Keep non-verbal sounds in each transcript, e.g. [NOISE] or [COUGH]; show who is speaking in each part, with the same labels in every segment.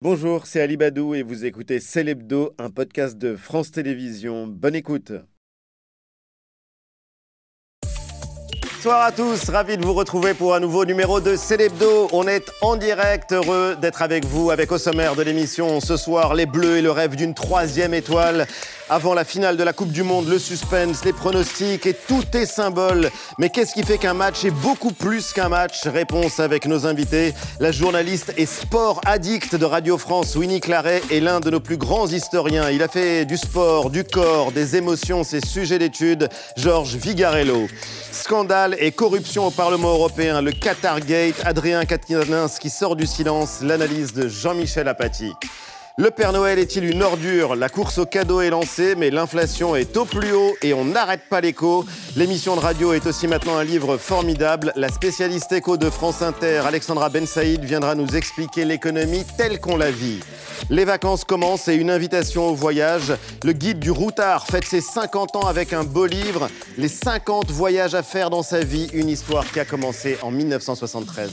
Speaker 1: Bonjour, c'est Ali Badou et vous écoutez Célébdo, un podcast de France Télévisions. Bonne écoute. Bonsoir à tous, ravi de vous retrouver pour un nouveau numéro de Célébdo. On est en direct, heureux d'être avec vous, avec au sommaire de l'émission ce soir les Bleus et le rêve d'une troisième étoile. Avant la finale de la Coupe du Monde, le suspense, les pronostics et tout est symbole. Mais qu'est-ce qui fait qu'un match est beaucoup plus qu'un match? Réponse avec nos invités. La journaliste et sport addict de Radio France, Winnie Claret, est l'un de nos plus grands historiens. Il a fait du sport, du corps, des émotions, ses sujets d'études. Georges Vigarello. Scandale et corruption au Parlement européen, le Qatar Gate, Adrien Quatennens qui sort du silence, l'analyse de Jean-Michel Apathy. Le Père Noël est-il une ordure? La course au cadeau est lancée, mais l'inflation est au plus haut et on n'arrête pas l'écho. L'émission de radio est aussi maintenant un livre formidable. La spécialiste écho de France Inter, Alexandra Ben Saïd, viendra nous expliquer l'économie telle qu'on la vit. Les vacances commencent et une invitation au voyage. Le guide du routard fête ses 50 ans avec un beau livre. Les 50 voyages à faire dans sa vie, une histoire qui a commencé en 1973.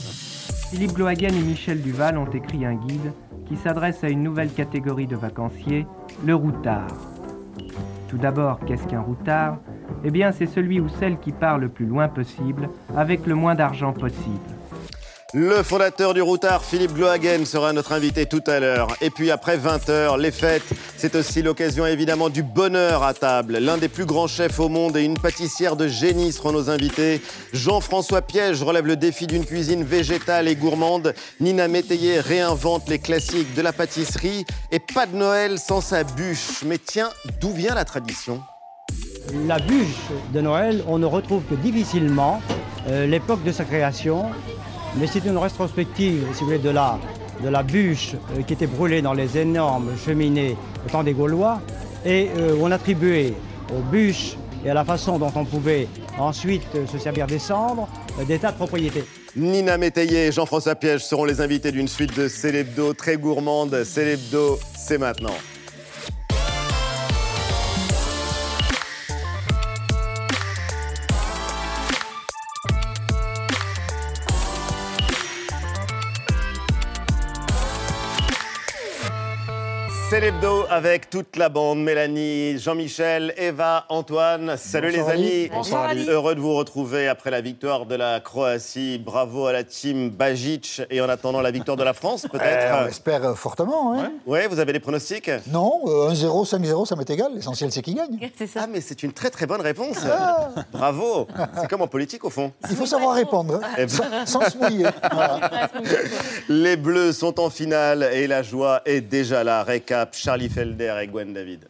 Speaker 2: Philippe Glohagen et Michel Duval ont écrit un guide qui s'adresse à une nouvelle catégorie de vacanciers, le routard. Tout d'abord, qu'est-ce qu'un routard? Eh bien, c'est celui ou celle qui part le plus loin possible, avec le moins d'argent possible.
Speaker 1: Le fondateur du Routard, Philippe Glohagen, sera notre invité tout à l'heure. Et puis après 20h, les fêtes, c'est aussi l'occasion évidemment du bonheur à table. L'un des plus grands chefs au monde et une pâtissière de génie seront nos invités. Jean-François Piège relève le défi d'une cuisine végétale et gourmande. Nina Métayer réinvente les classiques de la pâtisserie. Et pas de Noël sans sa bûche. Mais tiens, d'où vient la tradition?
Speaker 3: La bûche de Noël, on ne retrouve que difficilement euh, l'époque de sa création mais c'est une rétrospective, si vous voulez, de la, de la bûche euh, qui était brûlée dans les énormes cheminées au temps des Gaulois, et euh, on attribuait aux bûches et à la façon dont on pouvait ensuite euh, se servir des cendres des tas de propriétés.
Speaker 1: Nina Métayer et Jean-François Piège seront les invités d'une suite de Célébdo très gourmande. Célébdo, c'est maintenant. C'est l'hebdo avec toute la bande. Mélanie, Jean-Michel, Eva, Antoine. Salut les amis.
Speaker 4: Bonsoir.
Speaker 1: Heureux de vous retrouver après la victoire de la Croatie. Bravo à la team Bajic. Et en attendant la victoire de la France, [LAUGHS]
Speaker 4: Eh, on
Speaker 1: peut-être.
Speaker 4: espère euh, fortement. Hein.
Speaker 1: Ouais, vous avez des pronostics?
Speaker 4: Non, euh, 1-0, 5-0, ça m'est égal. L'essentiel, c'est qui gagne.
Speaker 5: C'est ça.
Speaker 1: Ah, mais c'est une très très bonne réponse. Bravo. C'est comme en politique au fond.
Speaker 4: Il faut savoir répondre, hein,
Speaker 1: Eh ben.
Speaker 4: sans, sans se mouiller. [LAUGHS] Voilà.
Speaker 1: Les Bleus sont en finale et la joie est déjà là. Charlie Felder et Gwen David.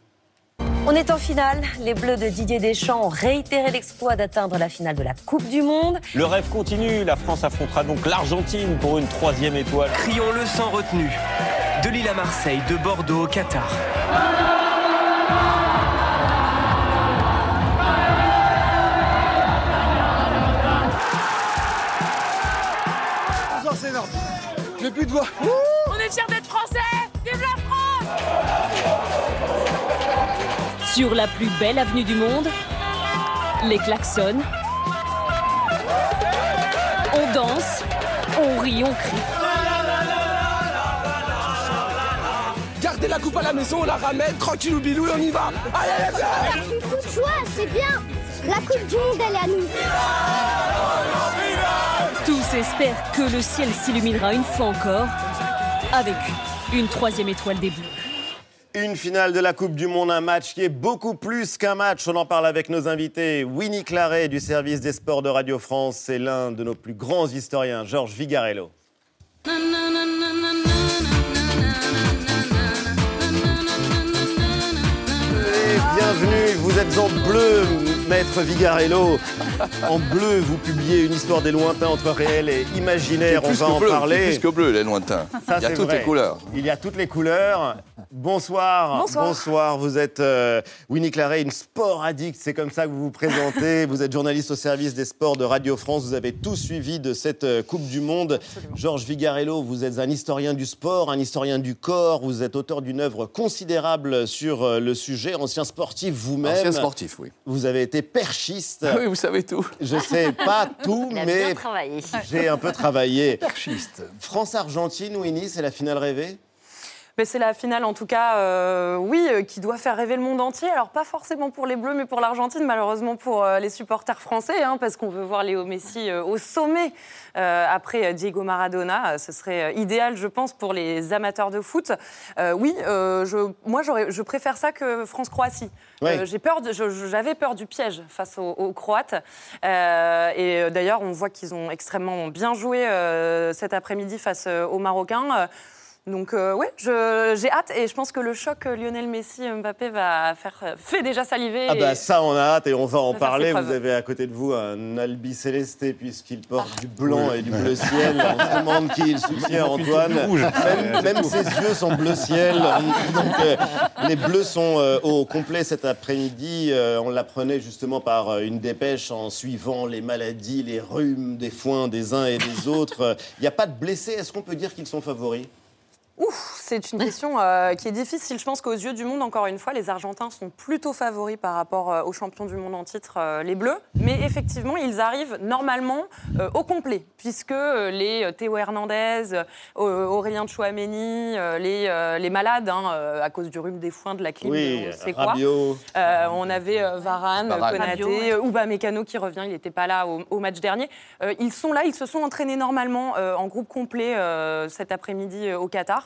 Speaker 5: On est en finale. Les Bleus de Didier Deschamps ont réitéré l'exploit d'atteindre la finale de la Coupe du Monde.
Speaker 6: Le rêve continue, la France affrontera donc l'Argentine pour une troisième étoile.
Speaker 7: Crions-le sans retenue. De Lille à Marseille, de Bordeaux au Qatar.
Speaker 8: On est fiers
Speaker 5: Sur la plus belle avenue du monde, les klaxons. On danse, on rit, on crie.
Speaker 7: Gardez la coupe à la maison, on la ramène, tranquille ou bilou et on y va. Allez, allez, allez.
Speaker 9: Coup de joie, c'est bien. La Coupe du Monde, elle est à nous.
Speaker 5: Tous espèrent que le ciel s'illuminera une fois encore avec une troisième étoile des Bleus.
Speaker 1: Une finale de la Coupe du Monde, un match qui est beaucoup plus qu'un match. On en parle avec nos invités. Winnie Claret du service des sports de Radio France, c'est l'un de nos plus grands historiens, Georges Vigarello. Et bienvenue, vous êtes en bleu, maître Vigarello. En bleu, vous publiez une histoire des lointains entre réel et imaginaire. On va en
Speaker 10: bleu,
Speaker 1: parler.
Speaker 10: Plus que bleu, les lointains.
Speaker 1: Ça,
Speaker 10: Il y a toutes
Speaker 1: vrai.
Speaker 10: les couleurs.
Speaker 1: Il y a toutes les couleurs. Bonsoir.
Speaker 5: Bonsoir.
Speaker 1: Vous êtes euh, Winnie Claret, une sport addict. C'est comme ça que vous vous présentez. [LAUGHS] vous êtes journaliste au service des sports de Radio France. Vous avez tout suivi de cette euh, Coupe du Monde. Georges Vigarello, vous êtes un historien du sport, un historien du corps. Vous êtes auteur d'une œuvre considérable sur euh, le sujet. Ancien sportif vous-même.
Speaker 10: Ancien sportif, oui.
Speaker 1: Vous avez été perchiste.
Speaker 10: Ah oui, vous savez tout.
Speaker 1: Je sais pas tout, [LAUGHS]
Speaker 5: Il a
Speaker 1: mais
Speaker 5: bien travaillé.
Speaker 1: j'ai un peu travaillé.
Speaker 4: Perchiste.
Speaker 1: France-Argentine, Winnie, c'est la finale rêvée?
Speaker 11: Mais c'est la finale, en tout cas, euh, oui, euh, qui doit faire rêver le monde entier. Alors, pas forcément pour les Bleus, mais pour l'Argentine, malheureusement pour euh, les supporters français, hein, parce qu'on veut voir Léo Messi euh, au sommet euh, après Diego Maradona. Ce serait idéal, je pense, pour les amateurs de foot. Euh, oui, euh, je, moi, je préfère ça que France-Croatie.
Speaker 1: Ouais.
Speaker 11: J'ai peur J'avais peur du piège face aux, aux Croates. Euh, et d'ailleurs, on voit qu'ils ont extrêmement bien joué euh, cet après-midi face aux Marocains. Donc euh, ouais, je- j'ai hâte et je pense que le choc euh, Lionel Messi-Mbappé va faire euh, fait déjà saliver.
Speaker 1: Ah
Speaker 11: et-
Speaker 1: bah ça on a hâte et on va en
Speaker 11: va
Speaker 1: parler. Vous avez à côté de vous un Albi Célesté puisqu'il porte du blanc et du bleu ciel. On se demande qui il soutient Antoine. Même, même ses yeux sont bleu ciel. Donc euh, les bleus sont euh, au complet cet après-midi. Euh, on l'apprenait justement par euh, une dépêche en suivant les maladies, les rhumes des foins des uns et des autres. Il n'y a pas de blessés. Est-ce qu'on peut dire qu'ils sont favoris?
Speaker 11: Ouf, c'est une question euh, qui est difficile. Je pense qu'aux yeux du monde, encore une fois, les Argentins sont plutôt favoris par rapport euh, aux champions du monde en titre, euh, les Bleus. Mais effectivement, ils arrivent normalement euh, au complet, puisque euh, les Théo Hernandez, euh, Aurélien Chouameni, euh, les, euh, les malades, hein, euh, à cause du rhume des foins, de la clim,
Speaker 1: Oui,
Speaker 11: on sait quoi. Euh, on avait euh, Varane. Konaté, Ouba Mécano qui revient, il n'était pas là au, au match dernier. Euh, ils sont là, ils se sont entraînés normalement euh, en groupe complet euh, cet après-midi euh, au Qatar.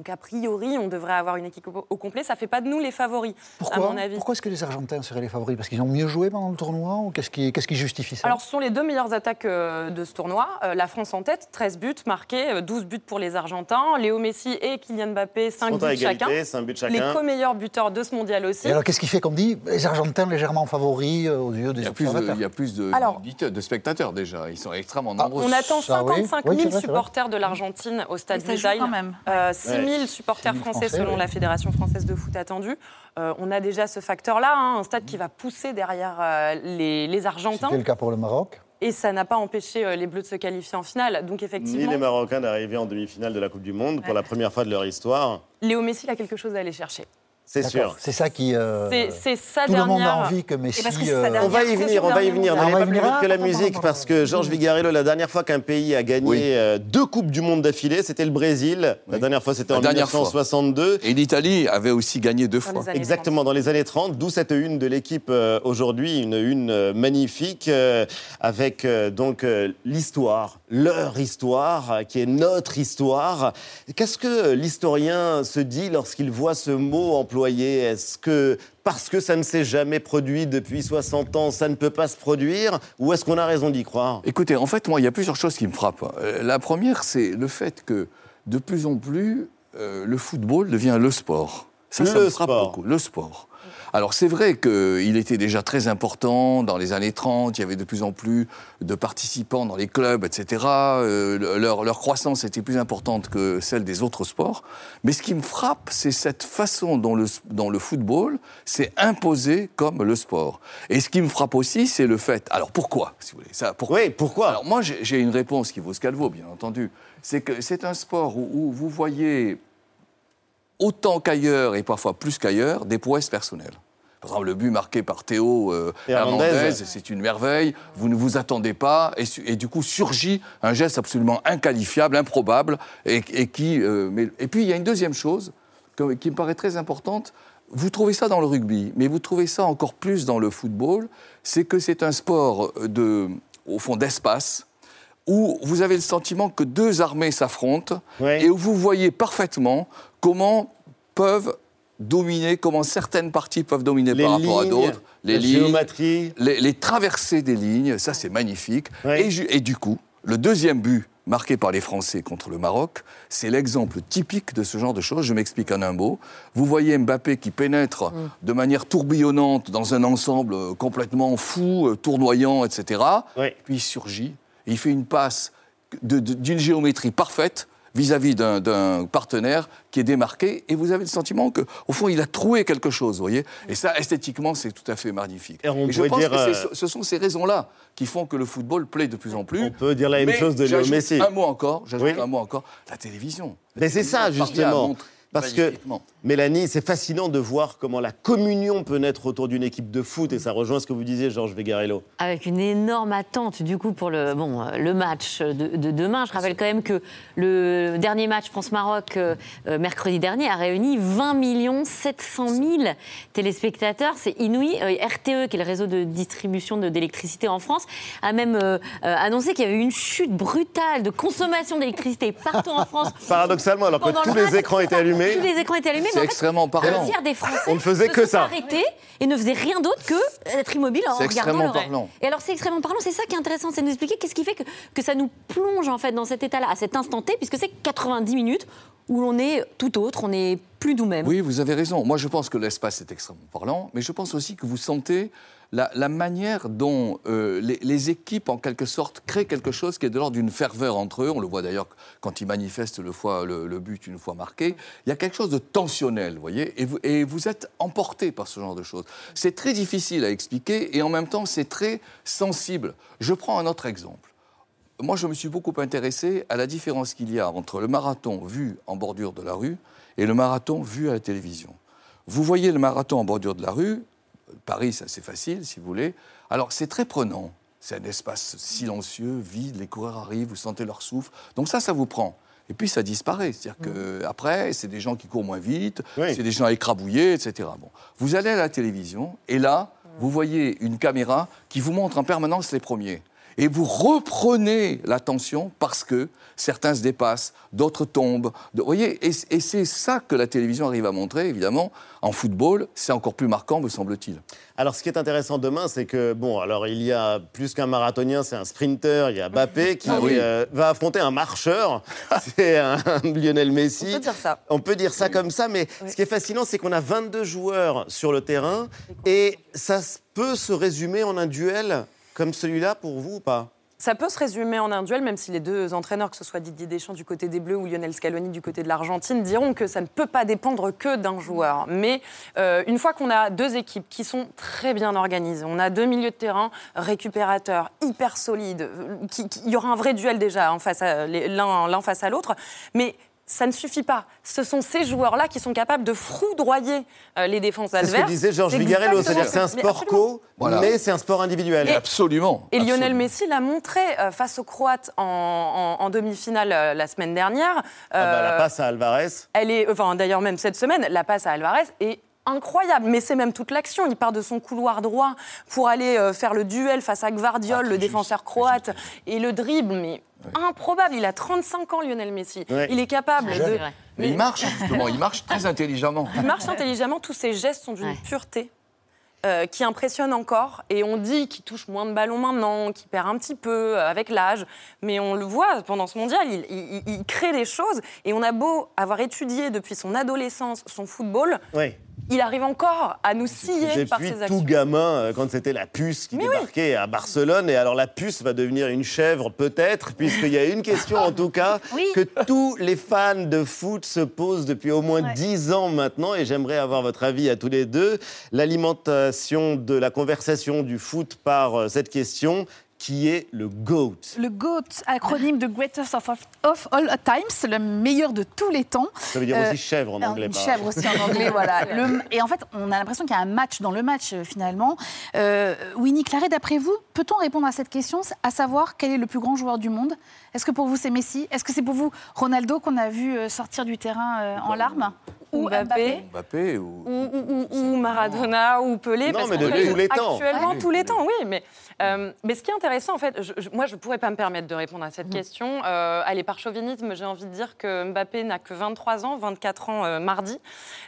Speaker 11: Donc a priori, on devrait avoir une équipe au, au complet. Ça fait pas de nous les favoris,
Speaker 4: Pourquoi,
Speaker 11: à mon avis.
Speaker 4: pourquoi est-ce que les Argentins seraient les favoris? Parce qu'ils ont mieux joué pendant le tournoi ou qu'est-ce qui, qu'est-ce qui justifie ça?
Speaker 11: Alors, ce sont les deux meilleures attaques euh, de ce tournoi. Euh, la France en tête, 13 buts marqués, euh, 12 buts pour les Argentins. Léo Messi et Kylian Mbappé, 5
Speaker 1: Sont à
Speaker 11: buts chacun.
Speaker 1: égalité,
Speaker 11: Les co-meilleurs buteurs de ce mondial aussi.
Speaker 4: Et alors, qu'est-ce qui fait qu'on dit les Argentins légèrement favoris euh, aux yeux des observateurs
Speaker 10: il y a plus de,
Speaker 11: Alors-
Speaker 10: d'auditeurs, de spectateurs déjà. Ils sont extrêmement
Speaker 4: Ah,
Speaker 10: nombreux.
Speaker 11: On attend
Speaker 4: Ça, oui.
Speaker 11: 55
Speaker 4: Oui,
Speaker 11: 000
Speaker 4: c'est vrai, c'est vrai.
Speaker 11: supporters de l'Argentine au stade
Speaker 5: même.
Speaker 11: Euh, 6 000
Speaker 1: Ouais.
Speaker 11: supporters
Speaker 4: 6 000
Speaker 11: français,
Speaker 4: Français,
Speaker 11: selon la Fédération française de foot attendue. Euh, on a déjà ce facteur-là, hein, un stade qui va pousser derrière euh, les, les Argentins.
Speaker 4: C'était le cas pour le Maroc.
Speaker 11: Et ça n'a pas empêché euh, les Bleus de se qualifier en finale. Donc
Speaker 1: Ni
Speaker 11: effectivement,
Speaker 1: les Marocains d'arriver en demi-finale de la Coupe du Monde pour la première fois de leur histoire.
Speaker 11: Léo Messi il a quelque chose à aller chercher.
Speaker 1: C'est sûr.
Speaker 4: C'est ça qui. euh,
Speaker 11: C'est- sa
Speaker 4: tout le monde a
Speaker 11: dernière-
Speaker 4: envie que Messi. euh,
Speaker 5: dernière
Speaker 1: On va y
Speaker 11: Dernière
Speaker 1: venir, on va y venir.
Speaker 4: dernière
Speaker 1: N'allez pas plus vite que la musique parce que Georges Vigarello, la dernière fois qu'un pays a gagné
Speaker 10: Oui.
Speaker 1: euh, deux Coupes du Monde d'affilée, c'était le Brésil. La dernière fois, c'était en
Speaker 10: dernière fois.
Speaker 1: 1962.
Speaker 10: Et l'Italie avait aussi gagné deux
Speaker 11: Dans
Speaker 10: fois.
Speaker 1: Exactement, dans les années 30, d'où cette une de l'équipe euh, aujourd'hui, une une magnifique avec donc l'histoire, leur histoire, qui est notre histoire. Qu'est-ce que l'historien se dit lorsqu'il voit ce mot employé? Est-ce que parce que ça ne s'est jamais produit depuis 60 ans, ça ne peut pas se produire Ou est-ce qu'on a raison d'y croire?
Speaker 10: Écoutez, en fait, moi, il y a plusieurs choses qui me frappent. Euh, La première, c'est le fait que de plus en plus, euh, le football devient le sport. Ça, ça
Speaker 1: Le
Speaker 10: me frappe
Speaker 1: sport.
Speaker 10: beaucoup. Le sport. Alors, c'est vrai qu'il était déjà très important dans les années 30. Il y avait de plus en plus de participants dans les clubs, etc. Euh, le- leur, leur croissance était plus importante que celle des autres sports. Mais ce qui me frappe, c'est cette façon dont le, dont le football s'est imposé comme le sport. Et ce qui me frappe aussi, c'est le fait. Alors, pourquoi, si vous voulez ça, pourquoi
Speaker 1: Oui, pourquoi?
Speaker 10: Alors moi, j'ai j'ai une réponse qui vaut ce qu'elle vaut, bien entendu. C'est que c'est un sport où, où vous voyez, autant qu'ailleurs, et parfois plus qu'ailleurs, des prouesses personnelles. Par exemple, le but marqué par Théo euh,
Speaker 1: Hernandez.
Speaker 10: C'est une merveille. Vous ne vous attendez pas, et, du coup surgit un geste absolument inqualifiable, improbable, et, et qui. euh, mais- et puis il y a une deuxième chose que- qui me paraît très importante. Vous trouvez ça dans le rugby, mais vous trouvez ça encore plus dans le football. C'est que c'est un sport de, au fond, d'espace où vous avez le sentiment que deux armées s'affrontent et où vous voyez parfaitement comment peuvent dominer, comment certaines parties peuvent dominer
Speaker 1: Les
Speaker 10: par rapport à d'autres.
Speaker 1: la
Speaker 10: Les lignes,
Speaker 1: géométrie.
Speaker 10: les, les traversées des lignes, ça c'est magnifique. Et, du coup, le deuxième but marqué par les Français contre le Maroc, c'est l'exemple typique de ce genre de choses. Je m'explique en un mot. Vous voyez Mbappé qui pénètre
Speaker 1: Mm.
Speaker 10: de manière tourbillonnante dans un ensemble euh, complètement fou, euh, tournoyant, etc.
Speaker 1: Oui.
Speaker 10: Puis il surgit il fait une passe d'une géométrie parfaite vis-à-vis d'un- partenaire qui est démarqué, et vous avez le sentiment que, au fond, il a trouvé quelque chose, vous voyez. Et ça, esthétiquement, c'est tout à fait magnifique.
Speaker 1: Et on
Speaker 10: je
Speaker 1: pourrait
Speaker 10: pense
Speaker 1: dire,
Speaker 10: que
Speaker 1: euh,
Speaker 10: ce sont ces raisons-là qui font que le football plaît de plus en plus.
Speaker 1: On peut dire la même
Speaker 10: Mais
Speaker 1: chose de Léo Messi.
Speaker 10: Un mot encore, j'ajoute
Speaker 1: Oui.
Speaker 10: un mot encore, la télévision.
Speaker 1: Mais c'est ça, justement. Parce que. Mélanie, c'est fascinant de voir comment la communion peut naître autour d'une équipe de foot, et ça rejoint ce que vous disiez, Georges Vegarello.
Speaker 12: Avec une énorme attente du coup pour le, bon, euh, le match de, de demain. Je rappelle quand même que le dernier match France-Maroc euh, euh, mercredi dernier a réuni 20 700 000 téléspectateurs. C'est inouï. Euh, RTE, qui est le réseau de distribution de- d'électricité en France, a même euh, annoncé qu'il y avait eu une chute brutale de consommation d'électricité partout en France. [LAUGHS]
Speaker 1: Paradoxalement, alors que tous
Speaker 12: le
Speaker 1: les écrans étaient allumés,
Speaker 12: Tous les écrans étaient allumés.
Speaker 10: C'est
Speaker 12: mais en fait,
Speaker 10: extrêmement parlant.
Speaker 12: Tiers des Français
Speaker 1: On ne faisait
Speaker 12: se
Speaker 1: que ça.
Speaker 12: arrêtés et ne faisaient rien d'autre que être immobile en
Speaker 10: C'est
Speaker 12: regardant
Speaker 10: extrêmement
Speaker 12: le
Speaker 10: parlant.
Speaker 12: Et alors c'est extrêmement parlant, c'est ça qui est intéressant, c'est de nous expliquer qu'est-ce qui fait que, que ça nous plonge en fait dans cet état-là, à cet instant T, puisque c'est 90 minutes où l'on est tout autre, on n'est plus nous-mêmes.
Speaker 10: Oui, vous avez raison. Moi, je pense que l'espace est extrêmement parlant, mais je pense aussi que vous sentez la, manière dont euh, les, équipes, en quelque sorte, créent quelque chose qui est de l'ordre d'une ferveur entre eux. On le voit d'ailleurs quand ils manifestent le, fois, le, but une fois marqué. Il y a quelque chose de tensionnel, vous voyez, vous, et vous êtes emporté par ce genre de choses. C'est très difficile à expliquer et en même temps, c'est très sensible. Je prends un autre exemple. Moi, je me suis beaucoup intéressé à la différence qu'il y a entre le marathon vu en bordure de la rue et le marathon vu à la télévision. Vous voyez le marathon en bordure de la rue, Paris, c'est assez facile, si vous voulez. Alors, c'est très prenant. C'est un espace silencieux, vide, les coureurs arrivent, vous sentez leur souffle. Donc ça, ça vous prend. Et puis ça disparaît. C'est-à-dire qu'après, c'est des gens qui courent moins vite,
Speaker 1: Oui.
Speaker 10: c'est des gens écrabouillés, etc. Bon. Vous allez à la télévision, et là, vous voyez une caméra qui vous montre en permanence les premiers. Et vous reprenez l'attention parce que certains se dépassent, d'autres tombent. Vous voyez, et, et c'est ça que la télévision arrive à montrer, évidemment. En football, c'est encore plus marquant, me semble-t-il.
Speaker 1: Alors, ce qui est intéressant demain, c'est que, bon, alors il y a plus qu'un marathonien, c'est un sprinter. Il y a Mbappé qui
Speaker 10: Ah oui.
Speaker 1: euh, va affronter un marcheur. [LAUGHS] c'est un Lionel Messi.
Speaker 11: On peut dire ça.
Speaker 1: On peut dire ça comme ça, mais ce qui est fascinant, c'est qu'on a 22 joueurs sur le terrain et ça peut se résumer en un duel comme celui-là pour vous ou pas?
Speaker 11: Ça peut se résumer en un duel, même si les deux entraîneurs, que ce soit Didier Deschamps du côté des Bleus ou Lionel Scaloni du côté de l'Argentine, diront que ça ne peut pas dépendre que d'un joueur. Mais euh, une fois qu'on a deux équipes qui sont très bien organisées, on a deux milieux de terrain récupérateurs, hyper solides, il y aura un vrai duel déjà l'un l'un face à l'autre, mais ça ne suffit pas. Ce sont ces joueurs-là qui sont capables de foudroyer euh, les défenses
Speaker 1: C'est
Speaker 11: adverses.
Speaker 1: ce que disait Georges
Speaker 11: C'est
Speaker 1: Vigarello, c'est-à-dire que c'est un.
Speaker 11: Mais
Speaker 1: sport co,
Speaker 10: Voilà.
Speaker 1: mais c'est un sport individuel.
Speaker 10: Absolument.
Speaker 11: Et Lionel
Speaker 10: absolument.
Speaker 11: Messi l'a montré euh, face aux Croates en, en- en demi-finale euh, la semaine dernière.
Speaker 1: Ah bah, la passe à Alvarez.
Speaker 11: elle est, enfin d'ailleurs même cette semaine, la passe à Alvarez est incroyable. Mais c'est même toute l'action. Il part de son couloir droit pour aller euh, faire le duel face à Gvardiol,
Speaker 10: Ah,
Speaker 11: le défenseur
Speaker 10: juste,
Speaker 11: croate, et le dribble. Mais improbable. Il a 35 ans, Lionel Messi. Il est capable de.
Speaker 10: Mais il marche, justement, il marche très intelligemment.
Speaker 11: Il marche intelligemment. Tous ses gestes sont d'une
Speaker 12: Ouais.
Speaker 11: pureté. euh, qui impressionne encore. Et on dit qu'il touche moins de ballons maintenant, qu'il perd un petit peu euh, avec l'âge. Mais on le voit pendant ce mondial, il, il- il crée des choses. Et on a beau avoir étudié depuis son adolescence son football,
Speaker 1: Oui.
Speaker 11: Il arrive encore à nous scier par ses
Speaker 1: tout
Speaker 11: actions.
Speaker 1: gamin, euh, quand c'était la puce qui
Speaker 11: Mais oui.
Speaker 1: débarquait à Barcelone, et alors la puce va devenir une chèvre peut-être, puisqu'il y a une question en tout cas
Speaker 13: Oui.
Speaker 1: que tous les fans de foot se posent depuis au moins
Speaker 13: Ouais.
Speaker 1: 10 ans maintenant, et j'aimerais avoir votre avis à tous les deux. L'alimentation de la conversation du foot par euh, cette question, qui est le GOAT
Speaker 13: Le GOAT, acronyme de Greatest of, of All Times, le meilleur de tous les temps.
Speaker 1: Ça veut dire
Speaker 13: Euh,
Speaker 1: aussi chèvre en anglais.
Speaker 13: Une chèvre aussi en [LAUGHS] anglais, voilà. Le- et en fait, on a l'impression qu'il y a un match dans le match, euh, finalement. Euh, Winnie Claret, d'après vous, peut-on répondre à cette question, à savoir quel est le plus grand joueur du monde? Est-ce que pour vous, c'est Messi? Est-ce que c'est pour vous Ronaldo qu'on a vu euh, sortir du terrain euh, en larmes? Ou
Speaker 11: Mbappé.
Speaker 13: Mbappé
Speaker 10: ou...
Speaker 11: Ou, ou- ou- ou Maradona ou Pelé.
Speaker 1: Non,
Speaker 11: parce
Speaker 1: mais de tous les temps.
Speaker 11: Actuellement,
Speaker 10: Ah,
Speaker 11: tous les temps, oui. Mais, euh, mais ce qui est intéressant, en fait, je- je- moi, je ne pourrais pas me permettre de répondre à cette
Speaker 1: Mhm.
Speaker 11: question. Euh, allez, par chauvinisme, j'ai envie de dire que Mbappé n'a que 23 ans, 24 ans euh, mardi,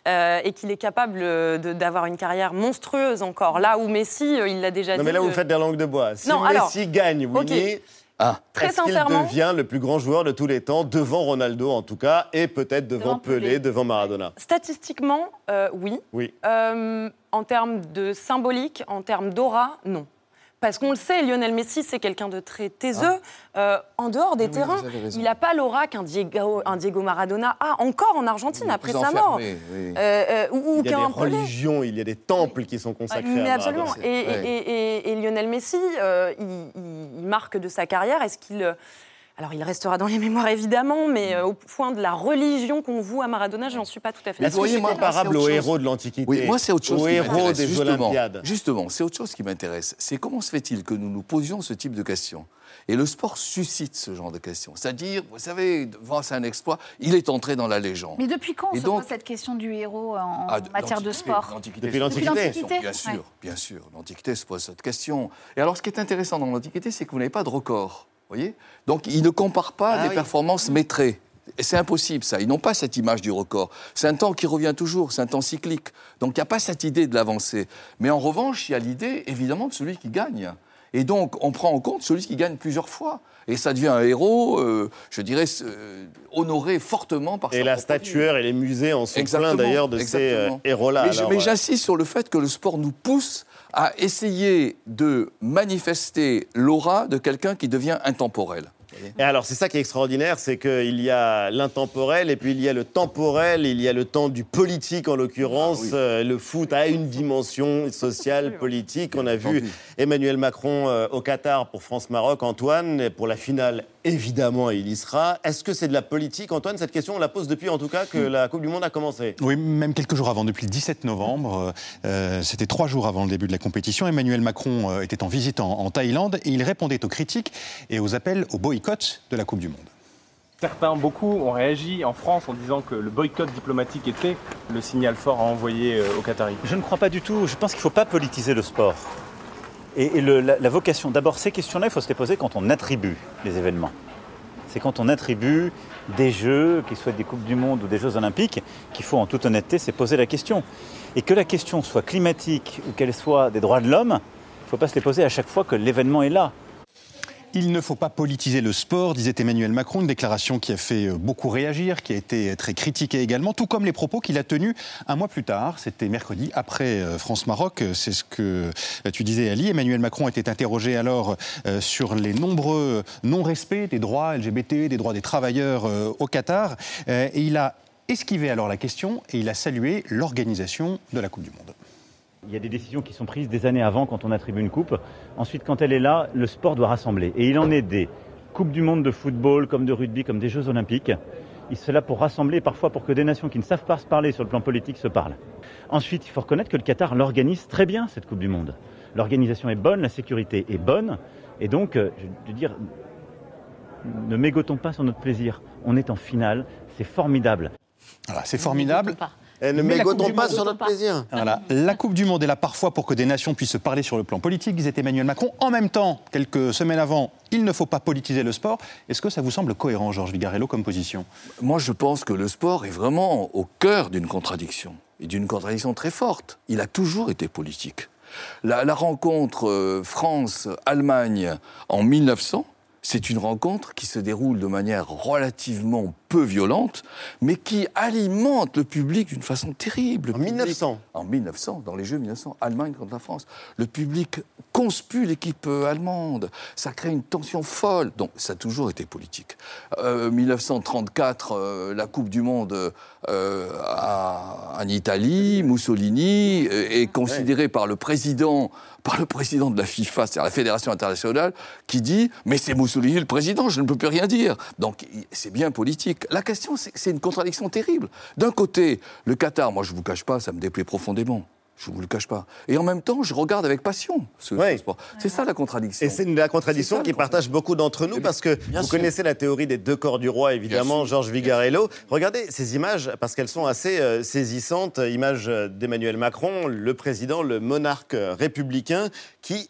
Speaker 11: euh, et qu'il est capable de- d'avoir une carrière monstrueuse encore. Là où Messi, euh, il l'a déjà
Speaker 1: Non
Speaker 11: dit.
Speaker 1: mais là vous
Speaker 11: euh,
Speaker 1: faites de la langue de bois. Si
Speaker 11: Non, alors,
Speaker 1: Messi gagne, Winnie,
Speaker 10: Ah,
Speaker 11: Très
Speaker 1: est-ce qu'il
Speaker 11: sincèrement,
Speaker 1: devient le plus grand joueur de tous les temps, devant Ronaldo en tout cas, et peut-être devant,
Speaker 13: Devant
Speaker 1: Pelé,
Speaker 13: Pelé.
Speaker 1: devant Maradona?
Speaker 11: Statistiquement, euh, oui.
Speaker 1: Oui.
Speaker 11: Euh, en termes de symbolique, en termes d'aura, non. Parce qu'on le sait, Lionel Messi, c'est quelqu'un de très taiseux. Euh, en dehors des
Speaker 10: Ah oui,
Speaker 11: terrains, il n'a pas l'aura qu'un Diego, un Diego Maradona a encore en Argentine après sa mort.
Speaker 10: oui.
Speaker 11: Euh, euh, ou
Speaker 1: Il y a des religions, il y a des temples qui sont consacrés
Speaker 11: Mais
Speaker 1: à
Speaker 11: absolument.
Speaker 1: Maradona.
Speaker 11: Et, et-
Speaker 10: Ouais.
Speaker 11: et- et- et Lionel Messi, euh, il, il- il marque de sa carrière. Est-ce qu'il. Alors il restera dans les mémoires évidemment, mais euh, au point de la religion qu'on voue à Maradona, j'en suis pas tout à fait
Speaker 1: Est-ce que c'est comparable aux héros de l'Antiquité
Speaker 10: Oui, moi c'est autre chose. Qui
Speaker 1: héros des
Speaker 10: justement.
Speaker 1: Olympiades
Speaker 10: Justement, c'est autre chose qui m'intéresse. C'est comment se fait-il que nous nous posions ce type de questions? Et le sport suscite ce genre de questions. C'est-à-dire, vous savez, face à un exploit, il est entré dans la légende.
Speaker 13: Mais depuis quand on
Speaker 10: Et
Speaker 13: se
Speaker 10: donc-
Speaker 13: pose cette question du héros en,
Speaker 10: Ah,
Speaker 13: en matière de sport?
Speaker 10: l'Antiquité
Speaker 1: Depuis l'Antiquité.
Speaker 10: Bien
Speaker 13: Ouais.
Speaker 10: sûr, bien sûr. L'Antiquité se pose cette question. Et alors, ce qui est intéressant dans l'Antiquité, c'est que vous n'avez pas de record. Voyez Donc, il ne compare pas
Speaker 1: Ah
Speaker 10: des
Speaker 1: oui.
Speaker 10: performances métrées. Et c'est impossible, ça. Ils n'ont pas cette image du record. C'est un temps qui revient toujours, c'est un temps cyclique. Donc, il n'y a pas cette idée de l'avancée. Mais en revanche, il y a l'idée, évidemment, de celui qui gagne. Et donc, on prend en compte celui qui gagne plusieurs fois. Et ça devient un héros, euh, je dirais, euh, honoré fortement par
Speaker 1: Et la statuaire et les musées en sont pleins d'ailleurs de ces euh, héros-là.
Speaker 10: Mais, j'insiste sur le fait que le sport nous pousse à essayer de manifester l'aura de quelqu'un qui devient intemporel.
Speaker 1: Et alors, c'est ça qui est extraordinaire, c'est qu'il y a l'intemporel et puis il y a le temporel, il y a le temps du politique en l'occurrence.
Speaker 10: Ah
Speaker 1: Euh, le foot a une dimension sociale, politique. On a vu Emmanuel Macron euh, au Qatar pour France-Maroc, Antoine, pour la finale, évidemment, il y sera. Est-ce que c'est de la politique, Antoine? Cette question, on la pose depuis en tout cas que la Coupe du Monde a commencé.
Speaker 14: Oui, même quelques jours avant, depuis le 17 novembre, euh, c'était trois jours avant le début de la compétition. Emmanuel Macron euh, était en visite en, en Thaïlande et il répondait aux critiques et aux appels au boycott de la Coupe du Monde.
Speaker 15: Certains, beaucoup, ont réagi en France en disant que le boycott diplomatique était le signal fort à envoyer euh, aux Qataris.
Speaker 16: Je ne crois pas du tout. Je pense qu'il ne faut pas politiser le sport. Et, la, la vocation, d'abord, ces questions-là, il faut se les poser quand on attribue les événements. C'est quand on attribue des Jeux, qu'ils soient des Coupes du Monde ou des Jeux Olympiques, qu'il faut en toute honnêteté se poser la question. Et que la question soit climatique ou qu'elle soit des droits de l'homme, il ne faut pas se les poser à chaque fois que l'événement est là.
Speaker 14: Il ne faut pas politiser le sport, disait Emmanuel Macron, une déclaration qui a fait euh, beaucoup réagir, qui a été très critiquée également, tout comme les propos qu'il a tenus un mois plus tard, c'était mercredi, après euh, France-Maroc. Euh, C'est ce que euh, tu disais, Ali. Emmanuel Macron était interrogé alors euh, sur les nombreux non-respects des droits LGBT, des droits des travailleurs euh, au Qatar. Euh, Et il a esquivé alors la question et il a salué l'organisation de la Coupe du Monde.
Speaker 16: Il y a des décisions qui sont prises des années avant quand on attribue une coupe. Ensuite, quand elle est là, le sport doit rassembler. Et il en est des Coupes du Monde de football, comme de rugby, comme des Jeux Olympiques. Il c'est là pour rassembler, parfois pour que des nations qui ne savent pas se parler sur le plan politique se parlent. Ensuite, il faut reconnaître que le Qatar l'organise très bien, cette Coupe du Monde. L'organisation est bonne, la sécurité est bonne. Et donc, euh, je veux dire, ne mégotons pas sur notre plaisir. On est en finale, c'est formidable.
Speaker 14: Voilà, c'est formidable.
Speaker 1: Et ne mégotons pas
Speaker 14: Monde-
Speaker 1: sur notre plaisir.
Speaker 14: Voilà. La Coupe du Monde est là parfois pour que des nations puissent se parler sur le plan politique, disait Emmanuel Macron. En même temps, quelques semaines avant, il ne faut pas politiser le sport. Est-ce que ça vous semble cohérent, Georges Vigarello, comme position?
Speaker 10: Moi, je pense que le sport est vraiment au cœur d'une contradiction, et d'une contradiction très forte. Il a toujours été politique. La, la rencontre euh, France-Allemagne en 1900, c'est une rencontre qui se déroule de manière relativement peu violente, mais qui alimente le public d'une façon terrible. En
Speaker 1: 1900
Speaker 10: En 1900, dans les Jeux 1900, Allemagne contre la France. Le public conspue l'équipe euh, allemande. Ça crée une tension folle. Donc, ça a toujours été politique. Euh, 1934, euh, la Coupe du Monde euh, à- en Italie, Mussolini euh, est considéré par le président par le président de la FIFA, c'est-à-dire la Fédération internationale, qui dit Mais c'est Mussolini le président, je ne peux plus rien dire. Donc c'est bien politique. La question, c'est une contradiction terrible. D'un côté, le Qatar, moi je ne vous cache pas, ça me déplaît profondément. Je ne vous le cache pas. Et en même temps, je regarde avec passion ce, ce sport. C'est ça la contradiction.
Speaker 1: Et c'est la contradiction qui partage beaucoup d'entre nous parce que vous
Speaker 10: sûr.
Speaker 1: connaissez la théorie des deux corps du roi, évidemment, Georges Vigarello. Regardez ces images parce qu'elles sont assez euh, saisissantes. Images d'Emmanuel Macron, le président, le monarque euh, républicain qui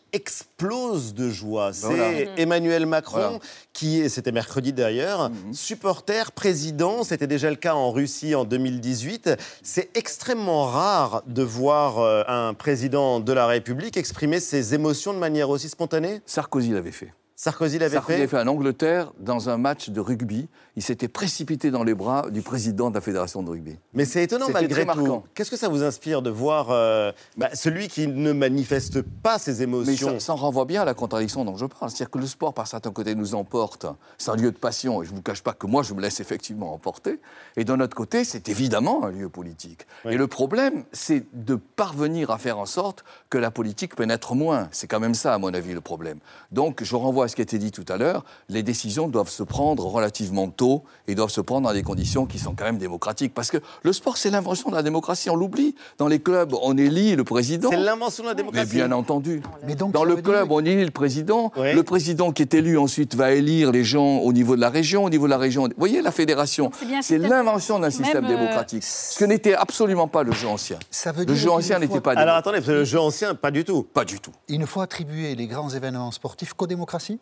Speaker 1: explose de joie. C'est
Speaker 10: Voilà.
Speaker 1: Emmanuel Macron
Speaker 10: Voilà.
Speaker 1: qui, est- c'était mercredi d'ailleurs, supporter, président. C'était déjà le cas en Russie en 2018. C'est extrêmement rare de voir euh, un président de la République exprimer ses émotions de manière aussi spontanée?
Speaker 10: Sarkozy l'avait fait.
Speaker 1: Sarkozy l'avait
Speaker 10: Sarkozy
Speaker 1: fait.
Speaker 10: l'avait fait en Angleterre dans un match de rugby. Il s'était précipité dans les bras du président de la fédération de rugby.
Speaker 1: Mais c'est étonnant
Speaker 10: C'était
Speaker 1: malgré
Speaker 10: très
Speaker 1: tout.
Speaker 10: marquant.
Speaker 1: Qu'est-ce que ça vous inspire de voir euh, bah, celui qui ne manifeste pas ses
Speaker 10: Mais
Speaker 1: émotions
Speaker 10: ça, ça en renvoie bien à la contradiction dont je parle. C'est-à-dire que le sport, par certains côtés, nous emporte. C'est un lieu de passion, et je ne vous cache pas que moi, je me laisse effectivement emporter. Et d'un autre côté, c'est évidemment un lieu politique. Et le problème, c'est de parvenir à faire en sorte que la politique pénètre moins. C'est quand même ça, à mon avis, le problème. Donc, je renvoie ce qui a été dit tout à l'heure, les décisions doivent se prendre relativement tôt et doivent se prendre dans des conditions qui sont quand même démocratiques. Parce que le sport, c'est l'invention de la démocratie, on l'oublie. Dans les clubs, on élit le président.
Speaker 1: C'est l'invention de la
Speaker 10: Mais
Speaker 1: démocratie.
Speaker 10: bien entendu.
Speaker 4: Mais donc,
Speaker 10: Dans le
Speaker 4: dire-
Speaker 10: club, on élit le président.
Speaker 1: Oui.
Speaker 10: Le président qui est élu ensuite va élire les gens au niveau de la région, au niveau de la région. Vous voyez, la fédération,
Speaker 13: c'est
Speaker 10: l'invention d'un système
Speaker 13: même, euh,
Speaker 10: démocratique. Ce que n'était absolument pas le jeu ancien.
Speaker 4: Ça veut
Speaker 10: Le jeu ancien
Speaker 4: faut-
Speaker 10: n'était pas
Speaker 1: Alors attendez, parce que le jeu ancien, pas du tout.
Speaker 10: Pas du tout.
Speaker 4: Il ne faut attribuer les grands événements sportifs qu'aux démocraties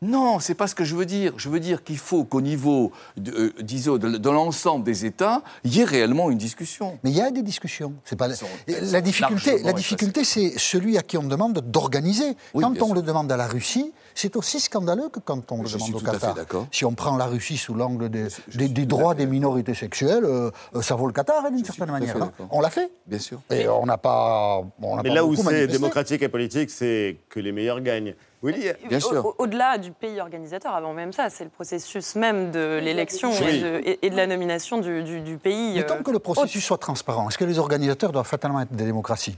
Speaker 10: Non, c'est pas ce que je veux dire. Je veux dire qu'il faut qu'au niveau, de, euh, disons, de, de l'ensemble des États, il y ait réellement une discussion.
Speaker 4: Mais il y a des discussions. C'est pas la, la difficulté. La difficulté, c'est celui à qui on demande d'organiser.
Speaker 10: Oui,
Speaker 4: quand on
Speaker 10: sûr.
Speaker 4: le demande à la Russie, c'est aussi scandaleux que quand on le demande au Qatar.
Speaker 10: d'accord.
Speaker 4: Si on prend la Russie sous l'angle des, des- des droits des minorités sexuelles, euh, euh, ça vaut le Qatar hein, d'une certaine manière. hein. On l'a fait.
Speaker 10: Bien sûr.
Speaker 4: Et on n'a pas. on
Speaker 1: Mais
Speaker 4: pas
Speaker 1: là où c'est démocratique et politique, c'est que les meilleurs gagnent. Willy,
Speaker 10: Bien sûr.
Speaker 11: Au- Au-delà du pays organisateur, avant même ça, c'est le processus même de l'élection
Speaker 1: Oui.
Speaker 11: et, de- et- et de la nomination du, du- du pays.
Speaker 4: Mais
Speaker 11: euh,
Speaker 4: tant que le processus soit transparent, est-ce que les organisateurs doivent fatalement être des démocraties?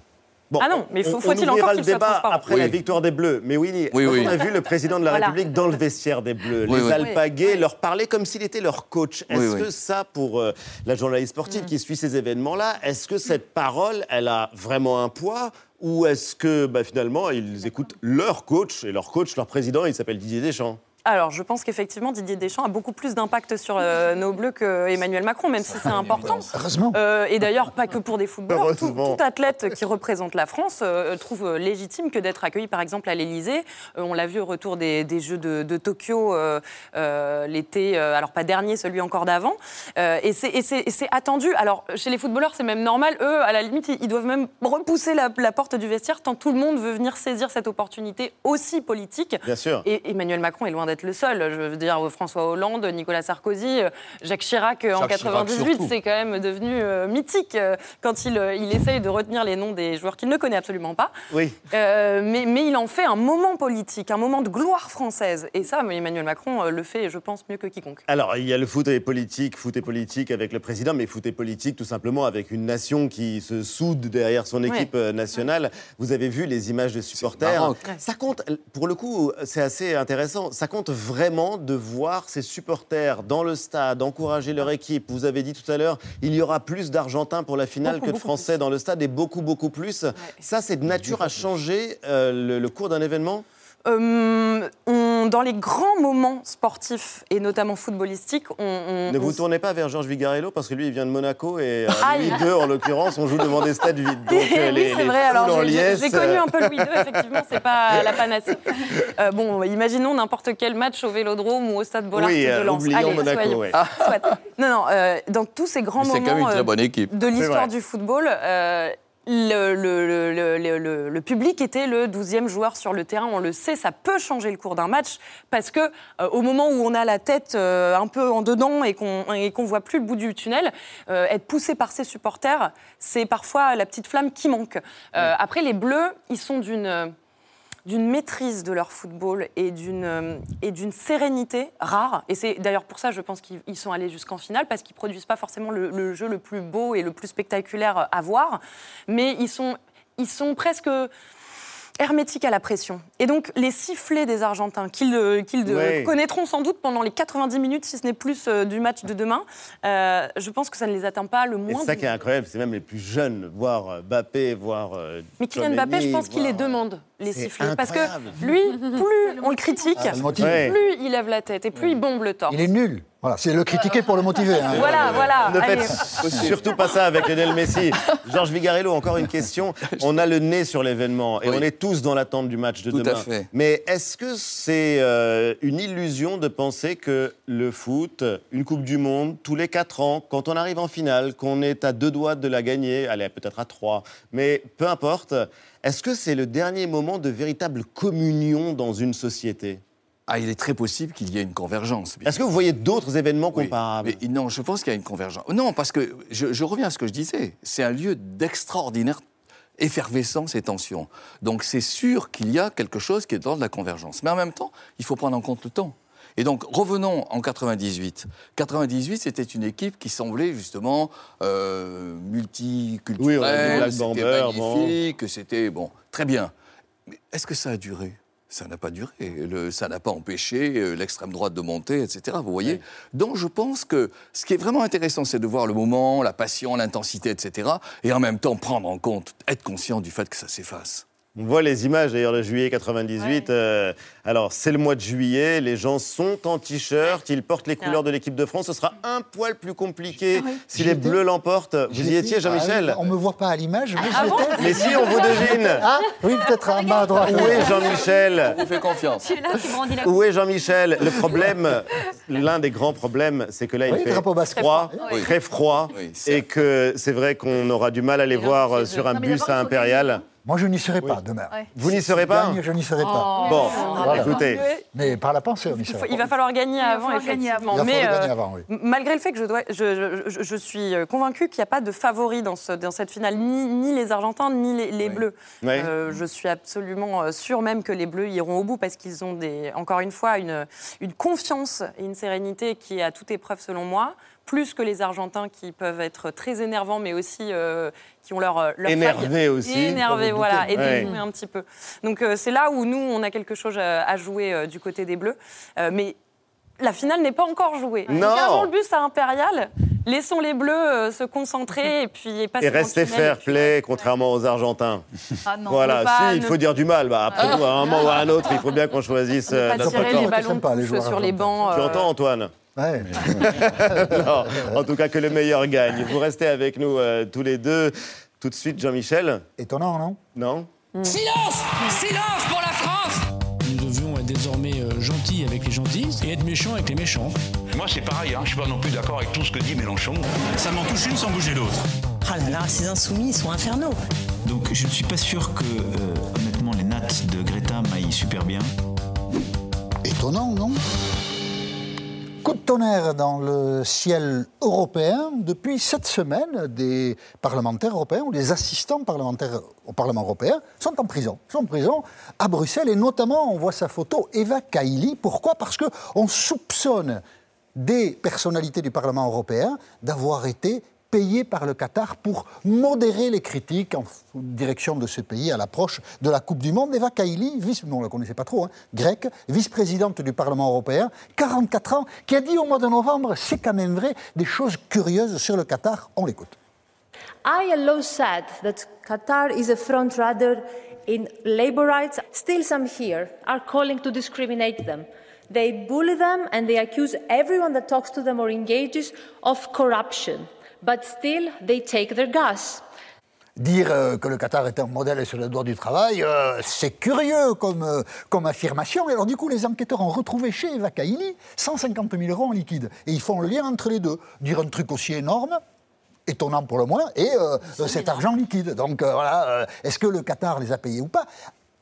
Speaker 1: Bon,
Speaker 11: Ah non, mais faut- faut-il
Speaker 1: on ouvrira
Speaker 11: encore
Speaker 1: le
Speaker 11: qu'il soit
Speaker 1: débat après
Speaker 10: Oui.
Speaker 1: la victoire des Bleus. Mais
Speaker 10: Oui,
Speaker 1: on a vu le président de la
Speaker 11: Voilà.
Speaker 1: République dans le vestiaire des Bleus,
Speaker 10: Oui,
Speaker 1: les
Speaker 10: oui.
Speaker 1: alpaguer, leur parler comme s'il était leur coach. Est-ce
Speaker 10: Oui, oui.
Speaker 1: que ça, pour euh, la journaliste
Speaker 11: Mm.
Speaker 1: sportive qui suit ces événements-là, est-ce que cette parole, elle a vraiment un poids? Ou est-ce que bah, finalement ils écoutent leur coach et leur coach, leur président, il s'appelle Didier Deschamps?
Speaker 11: Alors, je pense qu'effectivement, Didier Deschamps a beaucoup plus d'impact sur euh, [LAUGHS] nos Bleus qu'Emmanuel Macron, même si c'est important.
Speaker 4: Heureusement.
Speaker 11: Euh, et d'ailleurs, pas que pour des footballeurs. Tout,
Speaker 1: Heureusement.
Speaker 11: tout athlète qui représente la France euh, trouve légitime que d'être accueilli, par exemple, à l'Élysée. Euh, on l'a vu au retour des, des Jeux de, de Tokyo euh, euh, l'été, euh, alors pas dernier, celui encore d'avant. Euh, et c'est- et attendu. Alors, chez les footballeurs, c'est même normal. Eux, à la limite, ils, ils doivent même repousser la, la porte du vestiaire tant tout le monde veut venir saisir cette opportunité aussi politique.
Speaker 1: Bien sûr.
Speaker 11: Et Emmanuel Macron est loin d'être le seul. Je veux dire, François Hollande, Nicolas Sarkozy, euh, Jacques Chirac euh, en
Speaker 10: Jacques Chirac
Speaker 11: 98,
Speaker 10: surtout.
Speaker 11: c'est quand même devenu euh, mythique euh, quand il, il essaye de retenir les noms des joueurs qu'il ne connaît absolument pas.
Speaker 1: Oui.
Speaker 11: Euh, mais, mais il en fait un moment politique, un moment de gloire française. Et ça, Emmanuel Macron euh, le fait, je pense, mieux que quiconque.
Speaker 1: Alors, il y a le foot et politique, foot et politique avec le président, mais foot et politique tout simplement avec une nation qui se soude derrière son équipe nationale. Vous avez vu les images de supporters. Ça compte, pour le coup, c'est assez intéressant. Ça compte vraiment de voir ces supporters dans le stade, encourager leur équipe. Vous avez dit tout à l'heure, il y aura plus d'Argentins pour la finale
Speaker 11: Beaucoup,
Speaker 1: que de Français dans le stade et beaucoup, beaucoup plus. Ça, c'est de nature à changer euh, le, le cours d'un événement?
Speaker 11: Euh, on- dans les grands moments sportifs et notamment footballistiques, on, on-
Speaker 1: Ne
Speaker 11: on
Speaker 1: vous tournez pas vers Georges Vigarello parce que lui, il vient de Monaco et euh,
Speaker 11: Aïe.
Speaker 1: Louis II, en l'occurrence, on joue devant des stades vides. Donc [LAUGHS] euh,
Speaker 11: oui,
Speaker 1: les,
Speaker 11: c'est
Speaker 1: les
Speaker 11: vrai. Alors, j'ai- connu
Speaker 1: euh,
Speaker 11: un peu Louis II, effectivement, c'est pas [LAUGHS] la panacée. Euh, bon, imaginons n'importe quel match au Vélodrome ou au Stade Bollard
Speaker 1: Oui,
Speaker 11: de Lens.
Speaker 1: oublions
Speaker 11: Allez,
Speaker 1: Monaco,
Speaker 11: soyons-
Speaker 1: ouais.
Speaker 11: Soit. Non, non. euh, dans tous ces grands
Speaker 10: Mais c'est
Speaker 11: moments
Speaker 10: quand même une très bonne équipe.
Speaker 11: de l'histoire du football. Le, le- le- le- le- le- le public était le 12e joueur sur le terrain, on le sait, ça peut changer le cours d'un match parce que euh, au moment où on a la tête euh, un peu en dedans et qu'on et qu'on voit plus le bout du tunnel, euh, être poussé par ses supporters, c'est parfois la petite flamme qui manque. Euh, Après, les Bleus, ils sont d'une d'une maîtrise de leur football et d'une euh, et d'une sérénité rare. Et c'est d'ailleurs pour ça, je pense qu'ils ils sont allés jusqu'en finale parce qu'ils produisent pas forcément le, le jeu le plus beau et le plus spectaculaire à voir, mais ils sont ils sont presque hermétiques à la pression. Et donc, les sifflets des Argentins, qu'ils euh,
Speaker 1: Ouais.
Speaker 11: connaîtront sans doute pendant les 90 minutes, si ce n'est plus euh, du match de demain, euh, je pense que ça ne les atteint pas le moins.
Speaker 1: c'est ça qui est incroyable, c'est même les plus jeunes, voir Mbappé, voir. euh,
Speaker 11: Mais Kylian Mbappé, je pense qu'il les demande, les
Speaker 1: C'est
Speaker 11: sifflets. Parce que lui, [LAUGHS] plus on le critique,
Speaker 4: Ah,
Speaker 11: plus il lève la tête et plus il bombe le torse.
Speaker 4: Il est nul. Voilà, c'est le critiquer pour le motiver. hein.
Speaker 11: Voilà, voilà.
Speaker 1: Ne faites [LAUGHS] surtout pas ça avec Lionel Messi. Georges Vigarello, encore une question. [LAUGHS] On a le nez sur l'événement et
Speaker 10: Oui.
Speaker 1: on est tous dans l'attente du match de
Speaker 10: Tout à
Speaker 1: demain.
Speaker 10: fait.
Speaker 1: Mais est-ce que c'est euh, une illusion de penser que le foot, une Coupe du Monde, tous les quatre ans, quand on arrive en finale, qu'on est à deux doigts de la gagner, allez, peut-être à trois, mais peu importe, est-ce que c'est le dernier moment de véritable communion dans une société?
Speaker 10: Ah, il est très possible qu'il y ait une convergence.
Speaker 1: Est-ce que vous voyez d'autres événements
Speaker 10: Oui,
Speaker 1: comparables?
Speaker 10: mais non, je pense qu'il y a une convergence. Non, parce que je, je reviens à ce que je disais. C'est un lieu d'extraordinaire effervescence et tension. Donc c'est sûr qu'il y a quelque chose qui est dans de la convergence. Mais en même temps, il faut prendre en compte le temps. Et donc revenons en 98. 98, c'était une équipe qui semblait justement euh, multiculturelle,
Speaker 1: Oui,
Speaker 10: c'était
Speaker 1: bon.
Speaker 10: magnifique, c'était bon, très bien. Mais est-ce que ça a duré? Ça n'a pas duré. Le- ça n'a pas empêché euh, l'extrême droite de monter, etc. Vous voyez Donc je pense que ce qui est vraiment intéressant, c'est de voir le moment, la passion, l'intensité, etc. Et en même temps prendre en compte, être conscient du fait que ça s'efface.
Speaker 1: On voit les images d'ailleurs de juillet 98. Euh, alors, c'est le mois de juillet, les gens sont en t-shirt, ils portent les couleurs de l'équipe de France. Ce sera un poil plus compliqué si les Bleus l'emportent. Vous y étiez, Jean-Michel
Speaker 4: Ah, On me voit pas à l'image, mais
Speaker 1: Ah bon. Mais si, on vous devine. [LAUGHS]
Speaker 4: Ah, oui, peut-être en bas à droite.
Speaker 1: Où est Jean-Michel
Speaker 10: On vous fait confiance.
Speaker 12: Tu es là, tu brandis la
Speaker 1: Où est Jean-Michel? Le problème, l'un des grands problèmes, c'est que là, il
Speaker 4: Oui,
Speaker 1: fait froid,
Speaker 4: Très froid. Oui.
Speaker 1: très froid,
Speaker 10: Oui,
Speaker 1: et que c'est vrai qu'on aura du mal à les voir euh, sur un bus à Impérial.
Speaker 4: Moi, je n'y serai pas demain.
Speaker 13: Ouais.
Speaker 1: Vous n'y serez pas
Speaker 4: gagne, Je n'y serai pas.
Speaker 1: Bon,
Speaker 4: Voilà.
Speaker 1: écoutez.
Speaker 4: Mais par la pensée, on y
Speaker 11: Il,
Speaker 4: sera.
Speaker 11: il va falloir gagner avant, effectivement.
Speaker 13: avant.
Speaker 4: Il va
Speaker 11: Mais
Speaker 4: falloir
Speaker 11: euh,
Speaker 4: gagner avant, oui.
Speaker 11: m- malgré le fait que je, dois, je, je- je suis euh, convaincue qu'il n'y a pas de favori dans, ce- dans cette finale, ni, ni les Argentins, ni les, les Bleus. Euh, je suis absolument sûre même que les Bleus iront au bout parce qu'ils ont, des, encore une fois, une, une confiance et une sérénité qui est à toute épreuve, selon moi. Plus que les Argentins qui peuvent être très énervants, mais aussi euh, qui ont leur, euh, leur
Speaker 1: Énervés
Speaker 11: faille.
Speaker 1: aussi,
Speaker 11: énervés,
Speaker 1: vous
Speaker 11: voilà, et
Speaker 1: Ouais.
Speaker 11: un petit peu. Donc euh, c'est là où nous, on a quelque chose à, à jouer euh, du côté des Bleus. Euh, mais la finale n'est pas encore jouée.
Speaker 1: Non.
Speaker 11: Avant le bus à Impérial, laissons les Bleus se concentrer et puis passer
Speaker 1: Et rester fair play, contrairement aux Argentins.
Speaker 11: Ah non,
Speaker 1: voilà,
Speaker 11: pas-
Speaker 1: si, il
Speaker 11: ne-
Speaker 1: faut dire du mal. Bah, après tout, à un moment ou à un autre, il faut bien qu'on choisisse
Speaker 11: ne pas tirer les ballons
Speaker 4: sympa, les
Speaker 11: sur les bancs.
Speaker 1: Tu entends, Antoine?
Speaker 4: Ouais. [LAUGHS]
Speaker 1: Non, En tout cas, que le meilleur gagne. Vous restez avec nous euh, tous les deux. Tout de suite, Jean-Michel
Speaker 4: Étonnant, non?
Speaker 1: Non
Speaker 8: Silence Silence pour la France
Speaker 17: Nous devions être désormais euh, gentils avec les gentils et être méchants avec les méchants.
Speaker 18: Moi, c'est pareil, hein. je suis pas non plus d'accord avec tout ce que dit Mélenchon.
Speaker 17: Ça m'en touche une sans bouger l'autre.
Speaker 19: Ah là là, ces insoumis, ils sont infernaux.
Speaker 20: Donc je ne suis pas sûr que, euh, honnêtement, les nattes de Greta m'aillent super bien.
Speaker 4: Étonnant, non? Coup de tonnerre dans le ciel européen. Depuis cette semaine, des parlementaires européens ou des assistants parlementaires au Parlement européen sont en prison. Ils sont en prison à Bruxelles et notamment, on voit sa photo, Eva Kaili. Pourquoi? Parce qu'on soupçonne des personnalités du Parlement européen d'avoir été payées par le Qatar pour modérer les critiques en direction de ce pays à l'approche de la Coupe du Monde. Eva Kaili, vice, non, on la connaissait pas trop, hein, grecque, vice-présidente du Parlement européen, 44 ans, qui a dit au mois de novembre, c'est quand même vrai, des choses curieuses sur le Qatar. On l'écoute.
Speaker 21: I always said that Qatar is a front runner in labor rights. Still, some here are calling to discriminate them. They bully them and they accuse everyone that talks to them or engages of corruption. But still, they take their gas.
Speaker 4: Dire euh, que le Qatar est un modèle sur le droit du travail, euh, c'est curieux comme, euh, comme affirmation. Et alors du coup, les enquêteurs ont retrouvé chez Eva Kaili 150 000 euros en liquide. Et ils font le lien entre les deux. Dire un truc aussi énorme, étonnant pour le moins, et euh, cet argent liquide. Donc euh, voilà, euh, est-ce que le Qatar les a payés ou pas?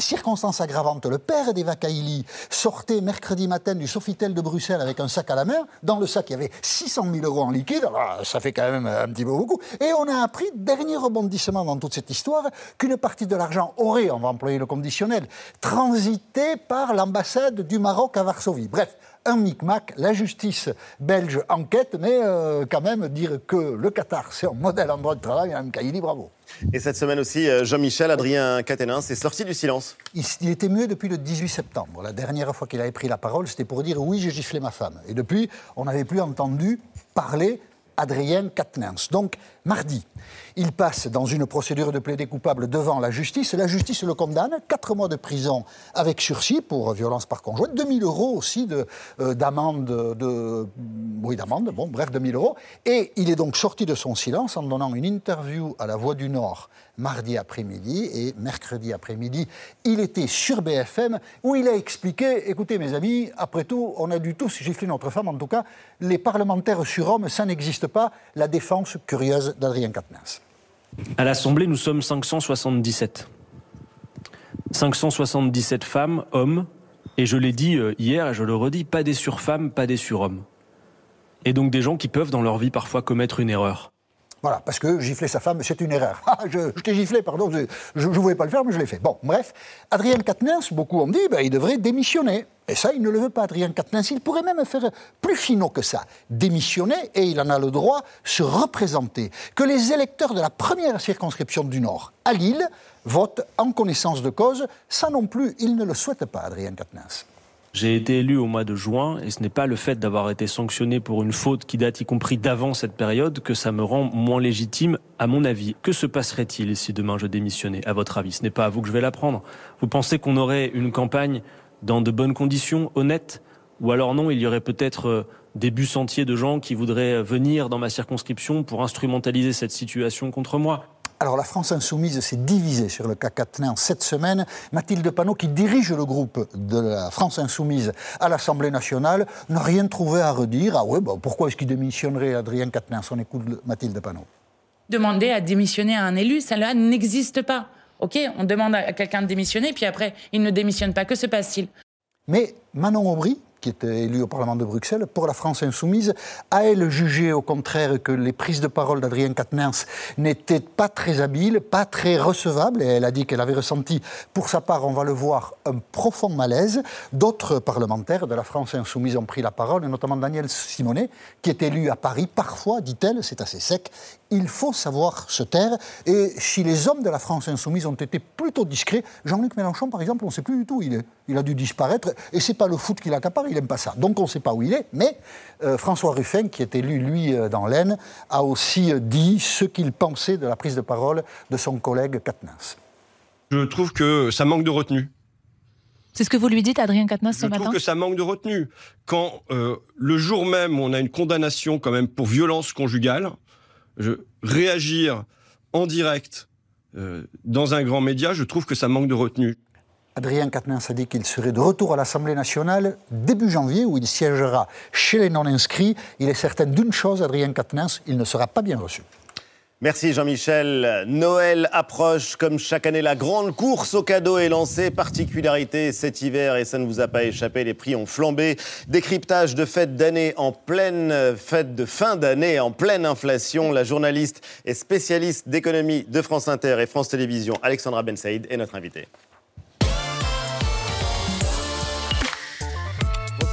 Speaker 4: Circonstance aggravante, le père d'Eva Kaili sortait mercredi matin du Sofitel de Bruxelles avec un sac à la main. Dans le sac, il y avait 600 000 euros en liquide. Alors, ça fait quand même un petit peu beaucoup. Et on a appris, dernier rebondissement dans toute cette histoire, qu'une partie de l'argent aurait, on va employer le conditionnel, transité par l'ambassade du Maroc à Varsovie. Bref, un micmac, la justice belge enquête, mais euh, quand même dire que le Qatar, c'est un modèle en droit de travail, Mme Kaili, bravo.
Speaker 1: Et cette semaine aussi, euh, Jean-Michel, Adrien Caténin, s'est sorti du silence.
Speaker 4: Il, il était mieux depuis le 18 septembre. La dernière fois qu'il avait pris la parole, c'était pour dire oui, j'ai giflé ma femme. Et depuis, on n'avait plus entendu parler Adrien Quatennens. Donc, mardi, il passe dans une procédure de plaidé coupable devant la justice. La justice le condamne, 4 mois de prison avec sursis pour violence par conjoint, 2000 euros aussi euh, d'amende, de, oui, d'amende, bon, bref, 2000 euros. Et il est donc sorti de son silence en donnant une interview à La Voix du Nord mardi après-midi et mercredi après-midi, il était sur BFM où il a expliqué, écoutez mes amis, après tout, on a dû tous gifler notre femme, en tout cas, les parlementaires surhommes, ça n'existe pas, la défense curieuse d'Adrien Quatennens.
Speaker 22: À l'Assemblée, nous sommes 577. 577 femmes, hommes, et je l'ai dit euh, hier et je le redis, pas des surfemmes, pas des surhommes. Et donc des gens qui peuvent dans leur vie parfois commettre une erreur.
Speaker 4: Voilà, parce que gifler sa femme, c'est une erreur. Ah, je, je t'ai giflé, pardon, je ne voulais pas le faire, mais je l'ai fait. Bon, bref, Adrien Quatennens, beaucoup ont dit, ben, il devrait démissionner. Et ça, il ne le veut pas, Adrien Quatennens. Il pourrait même faire plus finaux que ça. Démissionner, et il en a le droit, se représenter. Que les électeurs de la première circonscription du Nord, à Lille, votent en connaissance de cause. Ça non plus, il ne le souhaite pas, Adrien Quatennens.
Speaker 22: J'ai été élu au mois de juin et ce n'est pas le fait d'avoir été sanctionné pour une faute qui date y compris d'avant cette période que ça me rend moins légitime à mon avis. Que se passerait-il si demain je démissionnais? À votre avis Ce n'est pas à vous que je vais l'apprendre. Vous pensez qu'on aurait une campagne dans de bonnes conditions, honnêtes Ou alors non, il y aurait peut-être euh, des bus entiers de gens qui voudraient venir dans ma circonscription pour instrumentaliser cette situation contre moi
Speaker 4: alors la France insoumise s'est divisée sur le cas en cette semaine. Mathilde Panot, qui dirige le groupe de la France insoumise à l'Assemblée nationale, n'a rien trouvé à redire. Ah ouais, bah, pourquoi est-ce qu'il démissionnerait Adrien Quatennens? On écoute Mathilde Panot.
Speaker 23: Demander à démissionner à un élu, ça n'existe pas. Ok, on demande à quelqu'un de démissionner, puis après, il ne démissionne pas. Que se passe-t-il?
Speaker 4: Mais Manon Aubry, qui était élue au Parlement de Bruxelles, pour la France insoumise, a elle jugé au contraire que les prises de parole d'Adrien Quatennens n'étaient pas très habiles, pas très recevables, et elle a dit qu'elle avait ressenti, pour sa part, on va le voir, un profond malaise. D'autres parlementaires de la France insoumise ont pris la parole, et notamment Daniel Simonet, qui est élu à Paris. Parfois, dit-elle, c'est assez sec, il faut savoir se taire. Et si les hommes de la France insoumise ont été plutôt discrets, Jean-Luc Mélenchon, par exemple, on ne sait plus du tout où il est. Il a dû disparaître, et c'est pas le foot qui l'accapare, il n'aime pas ça. Donc on ne sait pas où il est, mais euh, François Ruffin, qui est élu, lui, euh, dans l'Aisne, a aussi euh, dit ce qu'il pensait de la prise de parole de son collègue Katnas.
Speaker 24: Je trouve que ça manque de retenue.
Speaker 13: C'est ce que vous lui dites, Adrien Quatennens, ce
Speaker 24: matin
Speaker 13: Je
Speaker 24: trouve que ça manque de retenue. Quand le jour même, on a une condamnation quand même pour violence conjugale, je, réagir en direct dans un grand média, je trouve que ça manque de retenue.
Speaker 4: Adrien Quatennens a dit qu'il serait de retour à l'Assemblée nationale début janvier, où il siégera chez les non-inscrits. Il est certain d'une chose, Adrien Quatennens, il ne sera pas bien reçu.
Speaker 1: Merci Jean-Michel. Noël approche comme chaque année. La grande course au cadeau est lancée. Particularité cet hiver et ça ne vous a pas échappé. Les prix ont flambé. Décryptage de fête d'année en pleine fête de fin d'année en pleine inflation. La journaliste et spécialiste d'économie de France Inter et France Télévisions, Alexandra Ben Saïd, est notre invitée.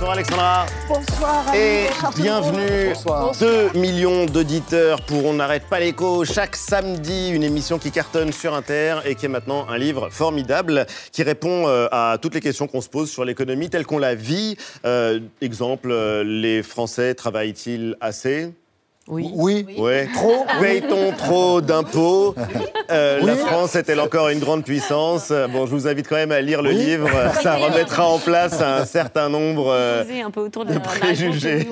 Speaker 1: Bonsoir Alexandra.
Speaker 25: Bonsoir.
Speaker 1: Et bienvenue. 2 millions d'auditeurs pour On n'arrête pas l'écho. Chaque samedi, une émission qui cartonne sur Inter et qui est maintenant un livre formidable qui répond euh, à toutes les questions qu'on se pose sur l'économie telle qu'on la vit. Euh, exemple, euh, les Français travaillent-ils assez?
Speaker 12: Oui.
Speaker 4: Oui.
Speaker 1: Ouais. Trop [LAUGHS] Paye-t-on trop d'impôts? Euh, La France est-elle encore une grande puissance? Bon, je vous invite quand même à lire le livre. Ça remettra en place un certain nombre euh,
Speaker 12: un peu autour de,
Speaker 1: de préjugés.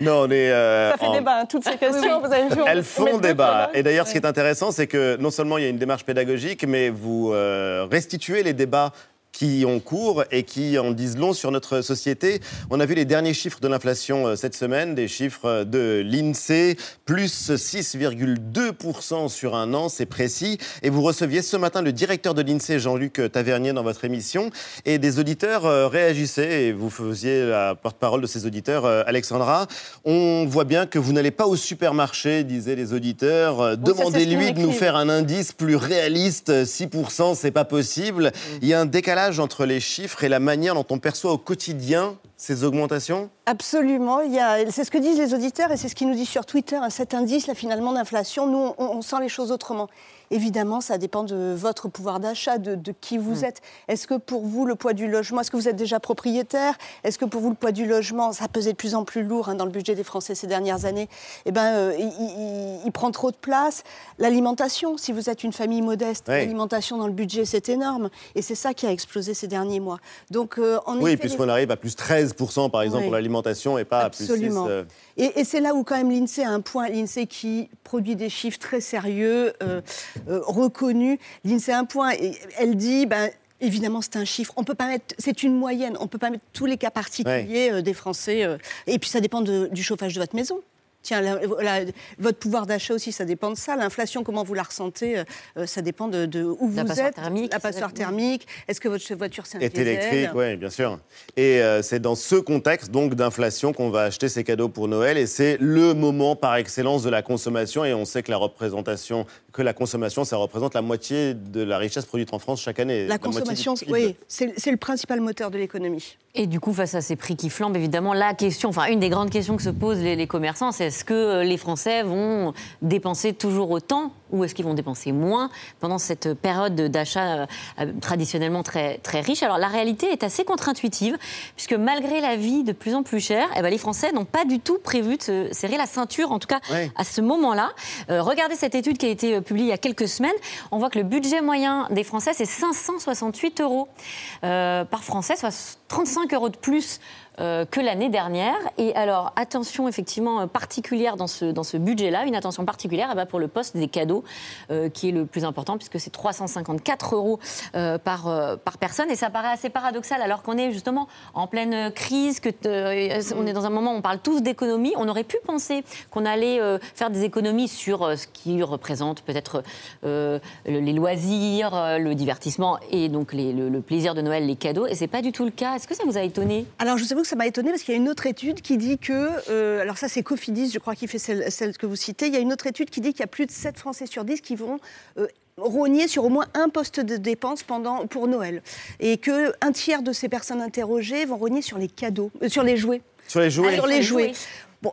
Speaker 1: non, on est.
Speaker 25: Euh, Ça fait débat, hein, toutes ces questions. Vous avez vu,
Speaker 1: Elles font débat. Et d'ailleurs, ce qui est intéressant, c'est que non seulement il y a une démarche pédagogique, mais vous restituez les débats qui ont cours et qui en disent long sur notre société. On a vu les derniers chiffres de l'inflation euh, cette semaine, des chiffres de l'INSEE, plus 6,2% sur un an, c'est précis. Et vous receviez ce matin le directeur de l'INSEE, Jean-Luc Tavernier, dans votre émission, et des auditeurs euh, réagissaient, et vous faisiez la porte-parole de ces auditeurs, euh, Alexandra. On voit bien que vous n'allez pas au supermarché, disaient les auditeurs. Demandez-lui de nous faire un indice plus réaliste, 6%, c'est pas possible. Il y a un décalage entre les chiffres et la manière dont on perçoit au quotidien ces augmentations
Speaker 25: Absolument. C'est ce que disent les auditeurs et c'est ce qu'ils nous disent sur Twitter. Cet indice, là, finalement, d'inflation, nous, on, sent les choses autrement. Évidemment, ça dépend de votre pouvoir d'achat, de, qui vous mm. êtes. Est-ce que pour vous, le poids du logement, est-ce que vous êtes déjà propriétaire? Est-ce que pour vous, le poids du logement, ça pesait de plus en plus lourd hein, dans le budget des Français ces dernières années? Eh bien, euh, il, prend trop de place. L'alimentation, si vous êtes une famille modeste, l'alimentation dans le budget, c'est énorme. Et c'est ça qui a explosé ces derniers mois.
Speaker 1: Donc, euh, oui, puisqu'on arrive à plus 13% par exemple pour l'alimentation et pas à plus 6%.
Speaker 25: Euh. Et, et c'est là où quand même l'INSEE a un point, l'INSEE qui produit des chiffres très sérieux, euh, reconnue. L'INSEE un point, et elle dit, ben, Évidemment, c'est un chiffre. On peut pas mettre, c'est une moyenne. On peut pas mettre tous les cas particuliers euh, des Français. Euh, et puis, ça dépend du chauffage de votre maison. Tiens, la- la- votre pouvoir d'achat aussi, ça dépend de ça. L'inflation, comment vous la ressentez, euh, euh, ça dépend de, de où
Speaker 12: La
Speaker 25: vous êtes.
Speaker 12: thermique,
Speaker 25: la passoire thermique. Est-ce que votre voiture, c'est un
Speaker 1: Est électrique, oui, bien sûr. Et euh, c'est dans ce contexte donc d'inflation qu'on va acheter ces cadeaux pour Noël. Et c'est le moment par excellence de la consommation. Et on sait que la représentation, que la consommation, ça représente la moitié de la richesse produite en France chaque année.
Speaker 25: La consommation, oui, c'est c'est le principal moteur de l'économie.
Speaker 12: Et du coup, face à ces prix qui flambent, évidemment, la question, enfin, une des grandes questions que se posent les, les commerçants, c'est est-ce que euh, les Français vont dépenser toujours autant ou est-ce qu'ils vont dépenser moins pendant cette période d'achat euh, euh, traditionnellement très, très riche? Alors, la réalité est assez contre-intuitive, puisque malgré la vie de plus en plus chère, eh ben, les Français n'ont pas du tout prévu de se serrer la ceinture, en tout cas à ce moment-là. Euh, regardez cette étude qui a été publiée il y a quelques semaines. On voit que le budget moyen des Français, c'est 568 euros euh, par Français, soit 35 euros de plus euh, que l'année dernière. Et alors, attention effectivement euh, particulière dans ce, dans ce budget-là, une attention particulière eh ben, pour le poste des cadeaux, euh, qui est le plus important, puisque c'est 354 euros par, par personne. Et ça paraît assez paradoxal, alors qu'on est justement en pleine crise, que on est dans un moment où on parle tous d'économie. On aurait pu penser qu'on allait faire des économies sur ce qui représente peut-être le- les loisirs, le divertissement et donc le, le plaisir de Noël, les cadeaux. Et c'est pas du tout le cas. Est-ce que ça vous a étonné?
Speaker 25: Alors, je vous que ça m'a étonné parce qu'il y a une autre étude qui dit que, euh, alors ça c'est Cofidis, je crois, qui fait celle, celle que vous citez, il y a une autre étude qui dit qu'il y a plus de 7 Français sur 10 qui vont euh, rogner sur au moins un poste de dépense pendant, pour Noël. Et que un tiers de ces personnes interrogées vont rogner sur les cadeaux, euh, sur les jouets.
Speaker 1: Sur les jouets.
Speaker 25: Sur
Speaker 12: sur
Speaker 25: les
Speaker 12: les
Speaker 25: jouets.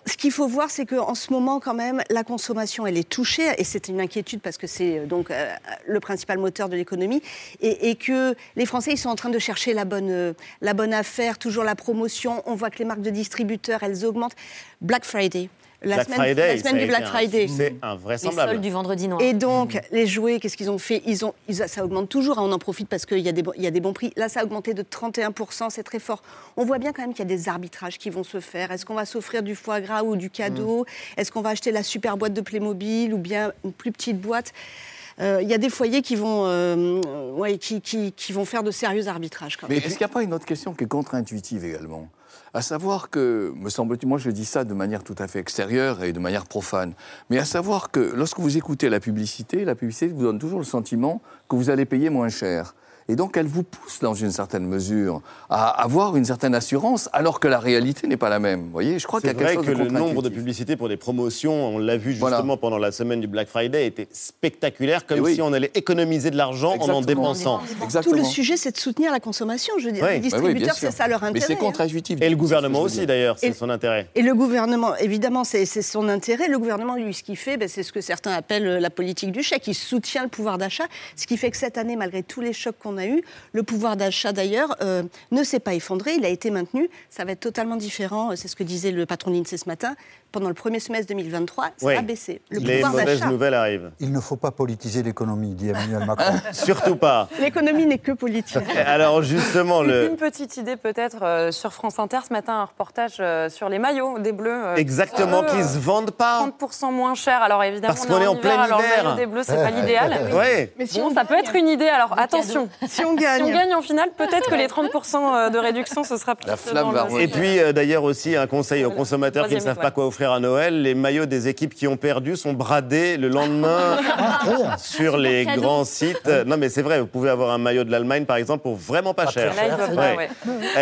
Speaker 25: Ce qu'il faut voir, c'est qu'en ce moment, quand même, la consommation, elle est touchée, et c'est une inquiétude parce que c'est euh, donc euh, le principal moteur de l'économie, et, que les Français, ils sont en train de chercher euh, la bonne affaire, toujours la promotion. On voit que les marques de distributeurs, elles augmentent. Black Friday. La
Speaker 1: Black
Speaker 25: semaine,
Speaker 1: Friday,
Speaker 25: la semaine
Speaker 1: ça a
Speaker 25: du Black Friday.
Speaker 1: succès
Speaker 12: Les
Speaker 1: invraisemblable.
Speaker 12: soldes du vendredi noir.
Speaker 25: Et donc, les jouets, qu'est-ce qu'ils ont fait? Ils ont, ils- Ça augmente toujours, hein, on en profite parce qu'il y, a des y a des bons prix. Là, ça a augmenté de 31%, c'est très fort. On voit bien quand même qu'il y a des arbitrages qui vont se faire. Est-ce qu'on va s'offrir du foie gras ou du cadeau? Est-ce qu'on va acheter la super boîte de Playmobil ou bien une plus petite boîte? Euh, Il y a des foyers qui vont, euh, ouais, qui, qui- qui vont faire de sérieux arbitrages. Quand
Speaker 10: Mais
Speaker 25: même.
Speaker 10: est-ce qu'il n'y a pas une autre question qui est contre-intuitive également? À savoir que, me semble-t-il, moi je dis ça de manière tout à fait extérieure et de manière profane, mais à savoir que lorsque vous écoutez la publicité, la publicité vous donne toujours le sentiment que vous allez payer moins cher. Et donc, elle vous pousse, dans une certaine mesure, à avoir une certaine assurance, alors que la réalité n'est pas la même. Vous voyez, je crois qu'il y a quelque
Speaker 1: vrai
Speaker 10: chose
Speaker 1: que
Speaker 10: de
Speaker 1: le nombre de publicités pour des promotions, on l'a vu
Speaker 10: Voilà.
Speaker 1: justement pendant la semaine du Black Friday, était spectaculaire, comme
Speaker 10: oui.
Speaker 1: si on allait économiser de l'argent en en
Speaker 10: Exactement.
Speaker 1: dépensant.
Speaker 25: Tout le sujet, c'est de soutenir la consommation. Je veux dire,
Speaker 1: Oui.
Speaker 25: les
Speaker 1: Bah
Speaker 10: oui,
Speaker 25: distributeurs, c'est ça leur intérêt.
Speaker 10: Mais c'est
Speaker 25: hein.
Speaker 10: contre-intuitif.
Speaker 1: Et le gouvernement aussi, d'ailleurs, c'est son intérêt.
Speaker 25: Et le gouvernement, évidemment, c'est c'est son intérêt. Le gouvernement, lui, ce qu'il fait, ben, c'est ce que certains appellent euh, la politique du chèque. Il soutient le pouvoir d'achat, ce qui fait que cette année, malgré tous les chocs qu'on a le pouvoir d'achat, d'ailleurs, euh, ne s'est pas effondré. Il a été maintenu. Ça va être totalement différent. C'est ce que disait le patron de ce matin. Pendant le premier semestre 2023, ça
Speaker 1: Oui.
Speaker 25: a baissé. Le
Speaker 1: Les
Speaker 25: pouvoir
Speaker 1: mauvaises nouvelles arrivent.
Speaker 4: Il ne faut pas politiser l'économie, dit Emmanuel Macron. [LAUGHS]
Speaker 1: Surtout pas.
Speaker 25: L'économie n'est que politique.
Speaker 1: Alors justement, le...
Speaker 11: Une petite idée peut-être euh, sur France Inter ce matin, un reportage euh, sur les maillots des Bleus. euh,
Speaker 1: Exactement, qui se vendent pas.
Speaker 11: 30% moins cher. Alors évidemment,
Speaker 1: Parce
Speaker 11: on
Speaker 1: qu'on est en
Speaker 11: hiver,
Speaker 1: plein
Speaker 11: alors
Speaker 1: hiver.
Speaker 11: le maillot des Bleus, c'est pas l'idéal. mais- [LAUGHS]
Speaker 1: Ouais.
Speaker 25: Mais si
Speaker 11: Bon,
Speaker 25: on
Speaker 11: ça peut être une idée. Alors attention,
Speaker 25: Si on gagne. [LAUGHS]
Speaker 11: si on gagne en finale, peut-être que les 30% de réduction, ce sera plus
Speaker 10: La flamme va.
Speaker 1: Et puis d'ailleurs aussi un conseil aux consommateurs qui ne savent pas quoi offrir à Noël, les maillots des équipes qui ont perdu sont bradés le lendemain [LAUGHS] sur les grands sites. Non mais c'est vrai, vous pouvez avoir un maillot de l'Allemagne par exemple pour vraiment pas cher.
Speaker 11: Là, doivent pas, ouais.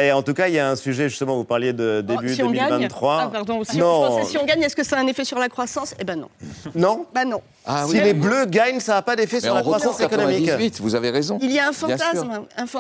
Speaker 1: Et en tout cas, il y a un sujet justement, vous parliez de
Speaker 25: Oh,
Speaker 1: début
Speaker 25: si on gagne,
Speaker 1: 2023.
Speaker 25: ah, pardon, si,
Speaker 1: non,
Speaker 25: on, si on gagne, est-ce que ça a un effet sur la croissance? Eh ben non. [LAUGHS]
Speaker 1: non?
Speaker 25: Bah non.
Speaker 10: Ah
Speaker 1: si les Bleus gagnent, ça n'a pas d'effet sur la croissance économique.
Speaker 10: 98, vous avez raison.
Speaker 25: Il y a un fantasme.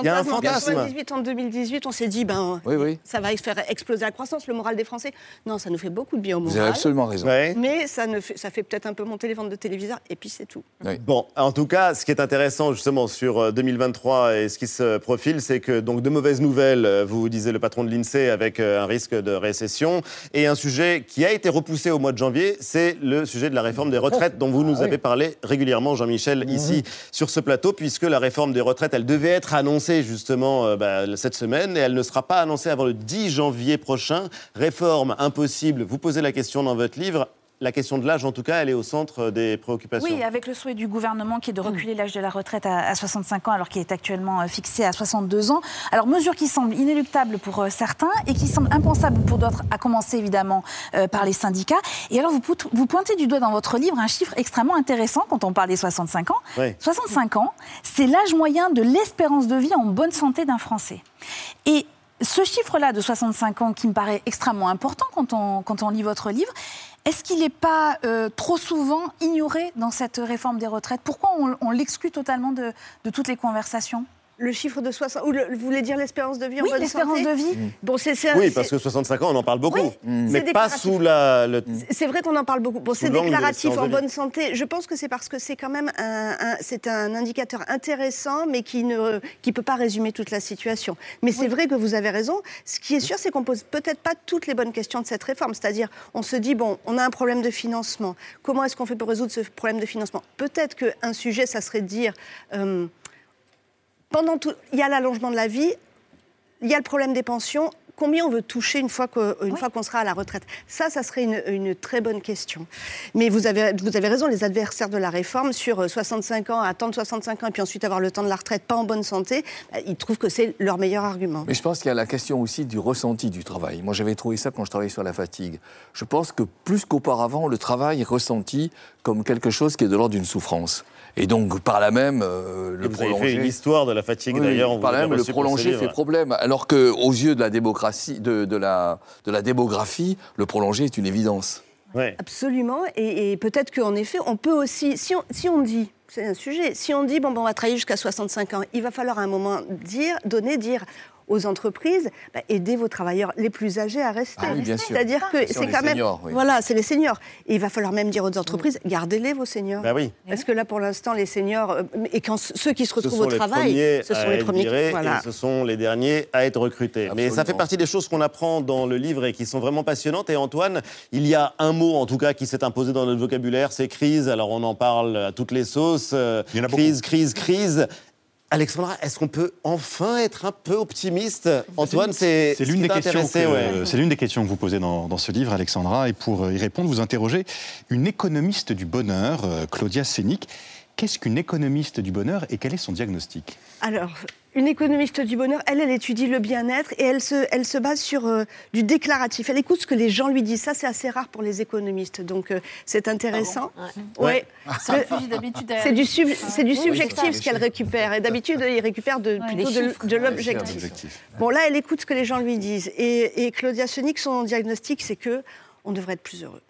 Speaker 1: Il y a un
Speaker 25: fantasme. En
Speaker 1: fantasme.
Speaker 25: 98, en 2018, on s'est dit, ben,
Speaker 10: Oui, oui.
Speaker 25: ça va faire exploser la croissance, le moral des Français. Non, ça nous fait beaucoup de bien au
Speaker 10: Vous avez absolument raison.
Speaker 1: Ouais.
Speaker 25: Mais ça, ne fait, ça fait peut-être un peu monter les ventes de téléviseurs, et puis c'est tout.
Speaker 1: Bon, en tout cas, ce qui est intéressant justement sur euh, 2023 et ce qui se profile, c'est que donc de mauvaises nouvelles, euh, vous disait le patron de l'INSEE, avec euh, un risque de récession, et un sujet qui a été repoussé au mois de janvier, c'est le sujet de la réforme des retraites dont vous nous avez parlé régulièrement, Jean-Michel, ici sur ce plateau, puisque la réforme des retraites, elle devait être annoncée justement euh, bah, cette semaine, et elle ne sera pas annoncée avant le 10 janvier prochain. Réforme impossible. Vous posez la question dans votre livre. la question de l'âge, en tout cas, elle est au centre des préoccupations.
Speaker 13: Oui, avec le souhait du gouvernement qui est de reculer l'âge de la retraite à, à 65 ans, alors qu'il est actuellement euh, fixé à 62 ans. Alors, mesure qui semble inéluctable pour euh, certains et qui semble impensable pour d'autres, à commencer évidemment euh, par les syndicats. Et alors, vous, pointez du doigt dans votre livre un chiffre extrêmement intéressant quand on parle des 65 ans.
Speaker 1: Oui.
Speaker 13: 65 ans, c'est l'âge moyen de l'espérance de vie en bonne santé d'un Français. Et ce chiffre-là de 65 ans, qui me paraît extrêmement important quand on, lit votre livre, est-ce qu'il n'est pas euh, trop souvent ignoré dans cette réforme des retraites? Pourquoi on, l'exclut totalement de toutes les conversations?
Speaker 25: Le chiffre de 60. Ou le- vous voulez dire l'espérance de vie en
Speaker 13: Oui,
Speaker 25: bonne
Speaker 13: l'espérance
Speaker 25: santé
Speaker 13: de vie.
Speaker 25: Bon, c'est
Speaker 1: Oui,
Speaker 25: c'est-
Speaker 1: parce que 65 ans, on en parle beaucoup.
Speaker 25: Oui,
Speaker 1: mais pas sous la. le-
Speaker 25: C'est vrai qu'on en parle beaucoup. Bon,
Speaker 1: Sous
Speaker 25: c'est déclaratif en bonne santé. Je pense que c'est parce que c'est quand même un, un- c'est un indicateur intéressant, mais qui ne qui peut pas résumer toute la situation. Mais c'est vrai que vous avez raison. Ce qui est sûr, c'est qu'on pose peut-être pas toutes les bonnes questions de cette réforme. C'est-à-dire, on se dit bon, on a un problème de financement. Comment est-ce qu'on fait pour résoudre ce problème de financement? Peut-être qu'un sujet, ça serait de dire euh, pendant tout, il y a l'allongement de la vie, il y a le problème des pensions. Combien on veut toucher une fois qu'on sera à la retraite? Ça, ça serait une, une très bonne question. Mais vous avez, vous avez raison, les adversaires de la réforme, sur euh, 65 ans, attendre 65 ans et puis ensuite avoir le temps de la retraite pas en bonne santé, bah, ils trouvent que c'est leur meilleur argument.
Speaker 10: Mais je pense qu'il y a la question aussi du ressenti du travail. Moi, j'avais trouvé ça quand je travaillais sur la fatigue. Je pense que plus qu'auparavant, le travail est ressenti comme quelque chose qui est de l'ordre d'une souffrance. Et donc, par là même, euh, le
Speaker 1: vous avez
Speaker 10: prolonger...
Speaker 1: fait une histoire de la fatigue,
Speaker 10: Oui,
Speaker 1: d'ailleurs.
Speaker 10: par là même, le
Speaker 1: livre.
Speaker 10: fait problème. Alors qu'aux yeux de la, démocratie, de, de la, de la démographie, le prolongé est une évidence.
Speaker 25: Absolument. Et, et peut-être qu'en effet, on peut aussi, si on, si on dit, c'est un sujet, si on dit, bon, ben, on va travailler jusqu'à 65 ans, il va falloir à un moment dire, donner, dire aux entreprises, bah, aidez vos travailleurs les plus âgés à rester.
Speaker 10: Ah oui.
Speaker 25: C'est-à-dire que
Speaker 10: Bien sûr,
Speaker 25: c'est
Speaker 10: les
Speaker 25: quand même...
Speaker 10: oui.
Speaker 25: Voilà, c'est les seniors. Et il va falloir même dire aux entreprises, gardez-les vos seniors.
Speaker 1: Bah oui.
Speaker 25: Parce que là, pour l'instant, les seniors, euh, et quand ceux qui se
Speaker 1: Ce
Speaker 25: retrouvent
Speaker 1: sont
Speaker 25: au
Speaker 1: les
Speaker 25: travail,
Speaker 1: premiers
Speaker 25: ce sont
Speaker 1: à
Speaker 25: les
Speaker 1: être
Speaker 25: premiers qui-
Speaker 1: virés
Speaker 25: voilà.
Speaker 1: et ce sont les derniers à être recrutés. Mais ça fait partie des choses qu'on apprend dans le livre et qui sont vraiment passionnantes. Et Antoine, il y a un mot en tout cas qui s'est imposé dans notre vocabulaire, c'est crise. Alors on en parle à toutes les sauces. euh, crise, crise, crise. Alexandra, est-ce qu'on peut enfin être un peu optimiste? Antoine, c'est
Speaker 14: C'est
Speaker 1: ce
Speaker 14: l'une des, questions que-
Speaker 1: ouais.
Speaker 14: c'est l'une des questions que vous posez dans, dans ce livre, Alexandra. Et pour y répondre, vous interrogez une économiste du bonheur, euh, Claudia Sénic. Qu'est-ce qu'une économiste du bonheur et quel est son diagnostic?
Speaker 25: Alors, une économiste du bonheur, elle, elle étudie le bien-être et elle se, elle se base sur euh, du déclaratif. Elle écoute ce que les gens lui disent. Ça, c'est assez rare pour les économistes. Donc, euh, c'est intéressant.
Speaker 13: Ouais.
Speaker 25: Ouais.
Speaker 13: Derrière
Speaker 25: C'est du, sub- c'est du subjectif ce qu'elle récupère. Et d'habitude, il récupère de, plutôt de, de l'objectif. Bon, là, elle écoute ce que les gens lui disent. Et, et Claudia Sonic, son diagnostic, c'est que on devrait être plus heureux.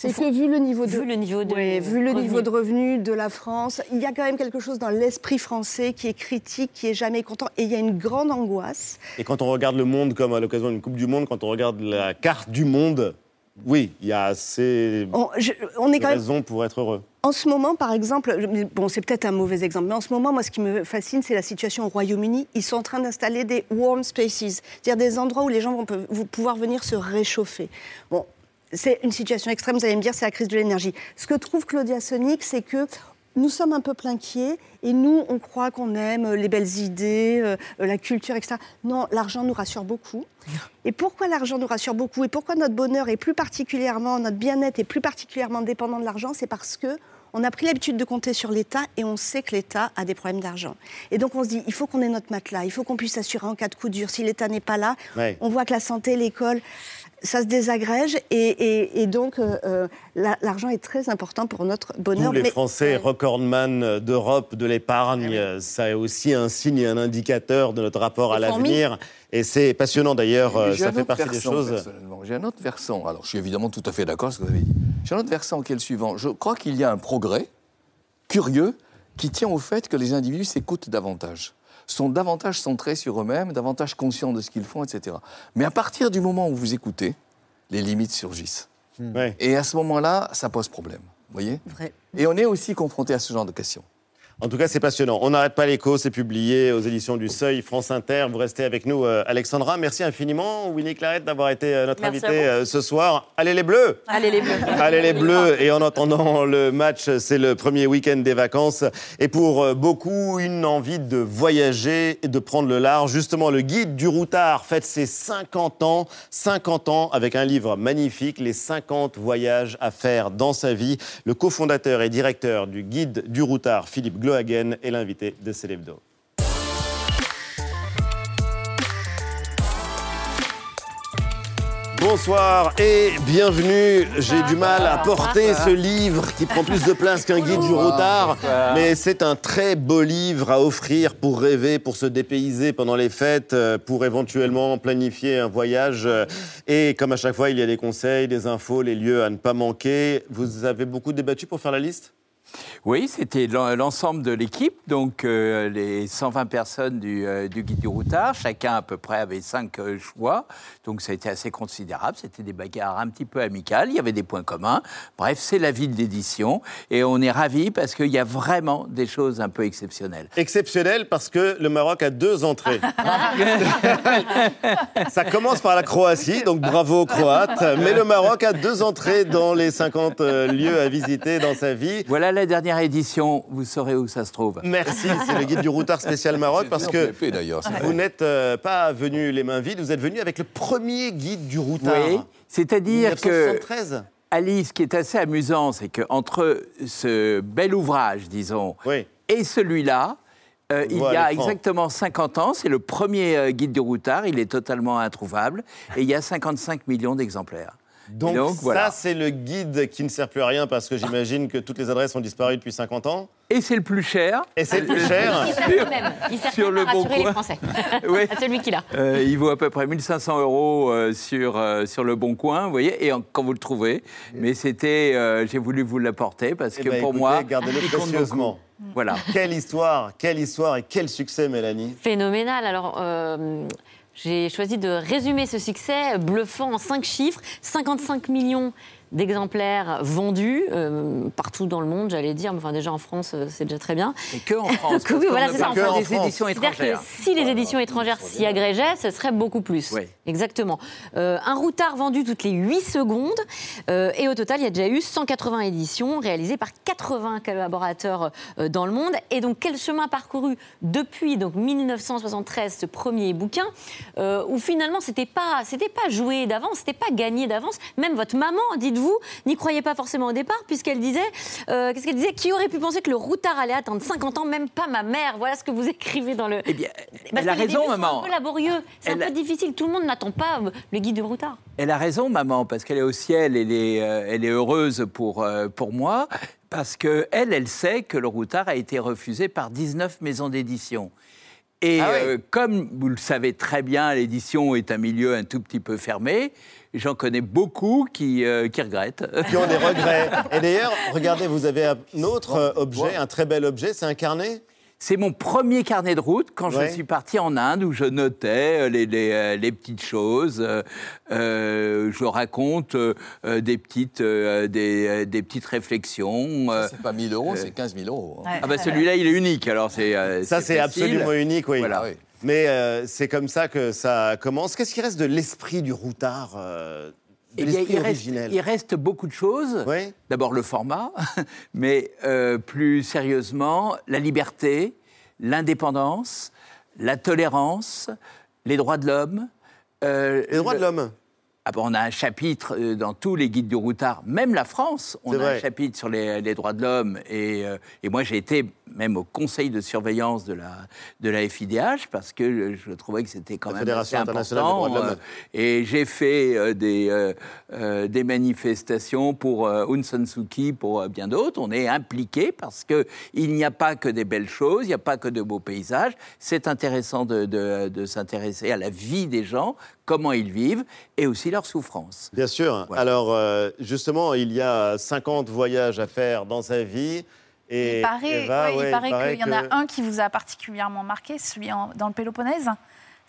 Speaker 25: C'est que vu le niveau de,
Speaker 12: Vu le niveau de
Speaker 25: Ouais, vu le
Speaker 12: revenus.
Speaker 25: niveau de revenus de la France, il y a quand même quelque chose dans l'esprit français qui est critique, qui est jamais content, et il y a une grande angoisse.
Speaker 1: Et quand on regarde le monde comme à l'occasion d'une Coupe du Monde, quand on regarde la carte du monde, oui, il y a assez
Speaker 25: On, je- on est
Speaker 1: de
Speaker 25: quand même
Speaker 1: raisons pour être heureux.
Speaker 25: En ce moment, par exemple, bon, c'est peut-être un mauvais exemple, mais en ce moment, moi, ce qui me fascine, c'est la situation au Royaume-Uni. Ils sont en train d'installer des warm spaces, c'est-à-dire des endroits où les gens vont pouvoir venir se réchauffer. Bon, c'est une situation extrême, vous allez me dire, c'est la crise de l'énergie. Ce que trouve Claudia Sonic, c'est que nous sommes un peuple inquiet et nous, on croit qu'on aime euh, les belles idées, euh, la culture, etc. Non, l'argent nous rassure beaucoup. Et pourquoi l'argent nous rassure beaucoup et pourquoi notre bonheur est plus particulièrement, notre bien-être est plus particulièrement dépendant de l'argent, c'est parce que on a pris l'habitude de compter sur l'État et on sait que l'État a des problèmes d'argent. Et donc on se dit, il faut qu'on ait notre matelas, il faut qu'on puisse s'assurer en cas de coup dur. Si l'État n'est pas là,
Speaker 1: Ouais.
Speaker 25: on voit que la santé, l'école, ça se désagrège et, et- et donc euh, euh, la- l'argent est très important pour notre bonheur.
Speaker 1: Tous les
Speaker 25: Mais-
Speaker 1: Français recordman d'Europe de l'épargne, ça est aussi un signe et un indicateur de notre rapport à l'avenir. Et c'est passionnant d'ailleurs, euh, ça fait partie des choses.
Speaker 10: personnellement. J'ai un autre versant. Alors, je suis évidemment tout à fait d'accord avec ce que vous avez dit. J'ai un autre versant qui est le suivant. Je crois qu'il y a un progrès curieux qui tient au fait que les individus s'écoutent davantage, sont davantage centrés sur eux-mêmes, davantage conscients de ce qu'ils font, etc. Mais à partir du moment où vous écoutez, les limites surgissent.
Speaker 1: Ouais.
Speaker 10: Et à ce moment-là, ça pose problème. Vous voyez?
Speaker 25: Vrai.
Speaker 10: Et on est aussi confronté à ce genre de questions.
Speaker 1: En tout cas, c'est passionnant. On n'arrête pas l'écho, c'est publié aux éditions du Seuil, France Inter. Vous restez avec nous, euh, Alexandra. Merci infiniment, Winnie Claret, d'avoir été euh, notre
Speaker 11: Merci
Speaker 1: invitée euh, ce soir. Allez les Bleus
Speaker 11: Allez les bleus. [LAUGHS]
Speaker 1: Allez les Bleus Et en attendant le match, c'est le premier week-end des vacances. Et pour beaucoup, une envie de voyager et de prendre le large. Justement, le guide du routard fête ses 50 ans. 50 ans avec un livre magnifique, Les 50 voyages à faire dans sa vie. Le cofondateur et directeur du guide du routard, Philippe Glohagen, est l'invité de Célébdo. Bonsoir et bienvenue. J'ai du mal à porter ce livre qui prend plus de place qu'un guide du routard, mais c'est un très beau livre à offrir pour rêver, pour se dépayser pendant les fêtes, euh, pour éventuellement planifier un voyage. Euh, Et comme à chaque fois, il y a des conseils, des infos, les lieux à ne pas manquer. Vous avez beaucoup débattu pour faire la liste?
Speaker 26: Oui, c'était l'en- l'ensemble de l'équipe, donc euh, les 120 personnes du, euh, du guide du routard. Chacun à peu près avait cinq euh, choix, donc ça a été assez considérable. C'était des bagarres un petit peu amicales, il y avait des points communs. Bref, c'est la vie de l'édition et on est ravis parce qu'il y a vraiment des choses un peu exceptionnelles.
Speaker 1: Exceptionnel parce que le Maroc a deux entrées. [LAUGHS] Ça commence par la Croatie, donc bravo aux Croates. Mais le Maroc a deux entrées dans les 50 euh, lieux à visiter dans sa vie.
Speaker 26: Voilà la dernière édition, vous saurez où ça se trouve.
Speaker 1: Merci, c'est le guide du routard spécial Maroc parce que vous n'êtes euh, pas venu les mains vides, vous êtes venu avec le premier guide du routard.
Speaker 26: Oui, c'est-à-dire que
Speaker 1: 1973.
Speaker 26: Alice, ce qui est assez amusant, c'est qu'entre ce bel ouvrage, disons, et celui-là, euh, il y a exactement 50 ans, c'est le premier euh, guide du routard, il est totalement introuvable, et il y a 55 millions d'exemplaires.
Speaker 1: Donc, ça,
Speaker 26: voilà.
Speaker 1: c'est le guide qui ne sert plus à rien parce que j'imagine que toutes les adresses ont disparu depuis 50 ans.
Speaker 26: Et c'est le plus cher.
Speaker 1: Et c'est le plus cher.
Speaker 12: Il sert quand même. Il sert
Speaker 26: Sur le
Speaker 12: à
Speaker 26: bon
Speaker 12: rassurer les
Speaker 26: coin.
Speaker 12: Français. [LAUGHS]
Speaker 26: Oui.
Speaker 12: À celui qui l'a.
Speaker 26: Euh, il vaut à peu près 1500 euros euh, sur, euh, sur le Bon Coin, vous voyez, et en- quand vous le trouvez. Mais c'était, euh, j'ai voulu vous l'apporter parce
Speaker 1: Eh
Speaker 26: que
Speaker 1: ben,
Speaker 26: pour
Speaker 1: écoutez,
Speaker 26: moi,
Speaker 1: gardez-le précieusement.
Speaker 26: Voilà.
Speaker 1: Quelle histoire, quelle histoire et quel succès, Mélanie.
Speaker 12: Phénoménal. Alors, euh, j'ai choisi de résumer ce succès bluffant en cinq chiffres 55 millions d'exemplaires vendus euh, partout dans le monde, j'allais dire. Enfin, déjà en France, euh, c'est déjà très bien.
Speaker 26: Et que en France. [LAUGHS]
Speaker 12: Que oui, voilà, c'est ça, en
Speaker 26: des
Speaker 12: France.
Speaker 26: éditions
Speaker 12: C'est-à-dire que si les éditions étrangères s'y agrégeaient, ce serait beaucoup plus.
Speaker 26: Oui.
Speaker 12: Exactement. Euh, un routard vendu toutes les 8 secondes. euh, et au total, il y a déjà eu 180 éditions réalisées par 80 collaborateurs euh, dans le monde. Et donc, quel chemin parcouru depuis donc 1973, ce premier bouquin, euh, où finalement, c'était pas, c'était pas joué d'avance, c'était pas gagné d'avance. Même votre maman, dites-vous, n'y croyait pas forcément au départ, puisqu'elle disait, euh, qu'est-ce qu'elle disait? Qui aurait pu penser que le routard allait attendre 50 ans? Même pas ma mère. Voilà ce que vous écrivez dans le.
Speaker 26: Eh bien,
Speaker 12: Parce
Speaker 26: elle a raison, maman.
Speaker 12: un peu laborieux, c'est un
Speaker 26: Elle
Speaker 12: peu difficile. Tout le monde n'attend pas euh, le guide du routard.
Speaker 26: Elle a raison, maman, parce qu'elle est au ciel, elle est, euh, elle est heureuse pour, euh, pour moi, parce que elle, elle sait que le routard a été refusé par 19 maisons d'édition. Et
Speaker 1: Ah
Speaker 26: euh, comme vous le savez très bien, l'édition est un milieu un tout petit peu fermé. J'en connais beaucoup qui, euh, qui regrettent.
Speaker 1: Qui ont des regrets. [LAUGHS] Et d'ailleurs, regardez, vous avez un autre euh, objet, un très bel objet, c'est un carnet?
Speaker 26: C'est mon premier carnet de route quand
Speaker 1: Ouais.
Speaker 26: je suis parti en Inde où je notais euh, les, les, les petites choses. euh, je raconte euh, des, petites, euh, des, des petites réflexions. euh,
Speaker 10: C'est pas 1000 euros,
Speaker 26: euh,
Speaker 10: c'est 15 000 euros. hein.
Speaker 26: Ah bah celui-là, il est unique. Alors c'est euh,
Speaker 1: Ça, c'est absolument unique, oui.
Speaker 26: Voilà.
Speaker 1: Mais euh, c'est comme ça que ça commence. Qu'est-ce qui reste de l'esprit du routard euh, de
Speaker 26: Eh bien, il, reste,
Speaker 1: originel?
Speaker 26: il reste beaucoup de choses. D'abord le format, [LAUGHS] mais euh, plus sérieusement, la liberté, l'indépendance, la tolérance, les droits de l'homme. les
Speaker 1: droits de l'homme
Speaker 26: ah on a un chapitre euh, dans tous les guides du routard, même la France, on a
Speaker 1: vrai.
Speaker 26: un chapitre sur les, les droits de l'homme. Et, euh, et moi, j'ai été même au conseil de surveillance de la, de la FIDH parce que je, je trouvais que c'était quand
Speaker 1: La
Speaker 26: même
Speaker 1: Fédération
Speaker 26: assez
Speaker 1: internationale
Speaker 26: important.
Speaker 1: de
Speaker 26: euh, et j'ai fait euh, des, euh, des manifestations pour Aung San Suu Kyi, pour bien d'autres. On est impliqué parce qu'il n'y a pas que des belles choses, il n'y a pas que de beaux paysages. C'est intéressant de, de- de s'intéresser à la vie des gens, comment ils vivent et aussi leurs souffrances.
Speaker 1: Bien sûr. Alors, justement, il y a 50 voyages à faire dans sa vie. Et
Speaker 13: Il paraît,
Speaker 1: Eva,
Speaker 13: ouais,
Speaker 1: ouais,
Speaker 13: il paraît qu'il y en a un qui vous a particulièrement marqué, celui en- dans le Péloponnèse.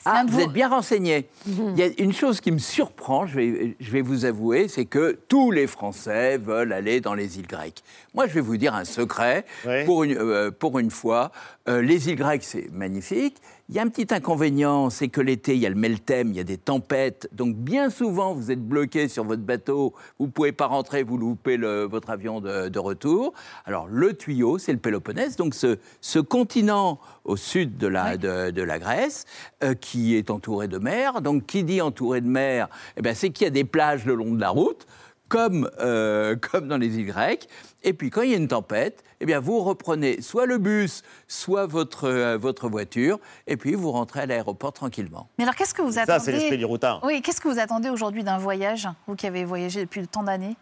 Speaker 13: l'un
Speaker 26: Ah,
Speaker 13: de
Speaker 26: vous
Speaker 13: vos-
Speaker 26: êtes bien renseigné. Il y a une chose qui me surprend, je vais, je vais vous avouer, c'est que tous les Français veulent aller dans les îles grecques. Moi, je vais vous dire un secret. Pour, une, euh, pour une fois, euh, les îles grecques, c'est magnifique. Il y a un petit inconvénient, c'est que l'été, il y a le meltem, il y a des tempêtes. Donc, bien souvent, vous êtes bloqué sur votre bateau. Vous ne pouvez pas rentrer, vous loupez le- votre avion de, de retour. Alors, le tuyau, c'est le Péloponnèse. Donc, ce, ce continent au sud de la, de, de la Grèce, euh, qui est entouré de mer. Donc, qui dit entouré de mer eh ben, C'est qu'il y a des plages le long de la route, comme, euh, [LAUGHS] comme dans les îles grecques. Et puis, quand il y a une tempête, eh bien, vous reprenez soit le bus, soit votre, euh, votre voiture, et puis vous rentrez à l'aéroport tranquillement.
Speaker 13: Mais alors, qu'est-ce que vous
Speaker 26: Ça,
Speaker 13: attendez
Speaker 26: c'est l'esprit du routard.
Speaker 13: Oui, qu'est-ce que vous attendez aujourd'hui d'un voyage, vous qui avez voyagé depuis tant d'années?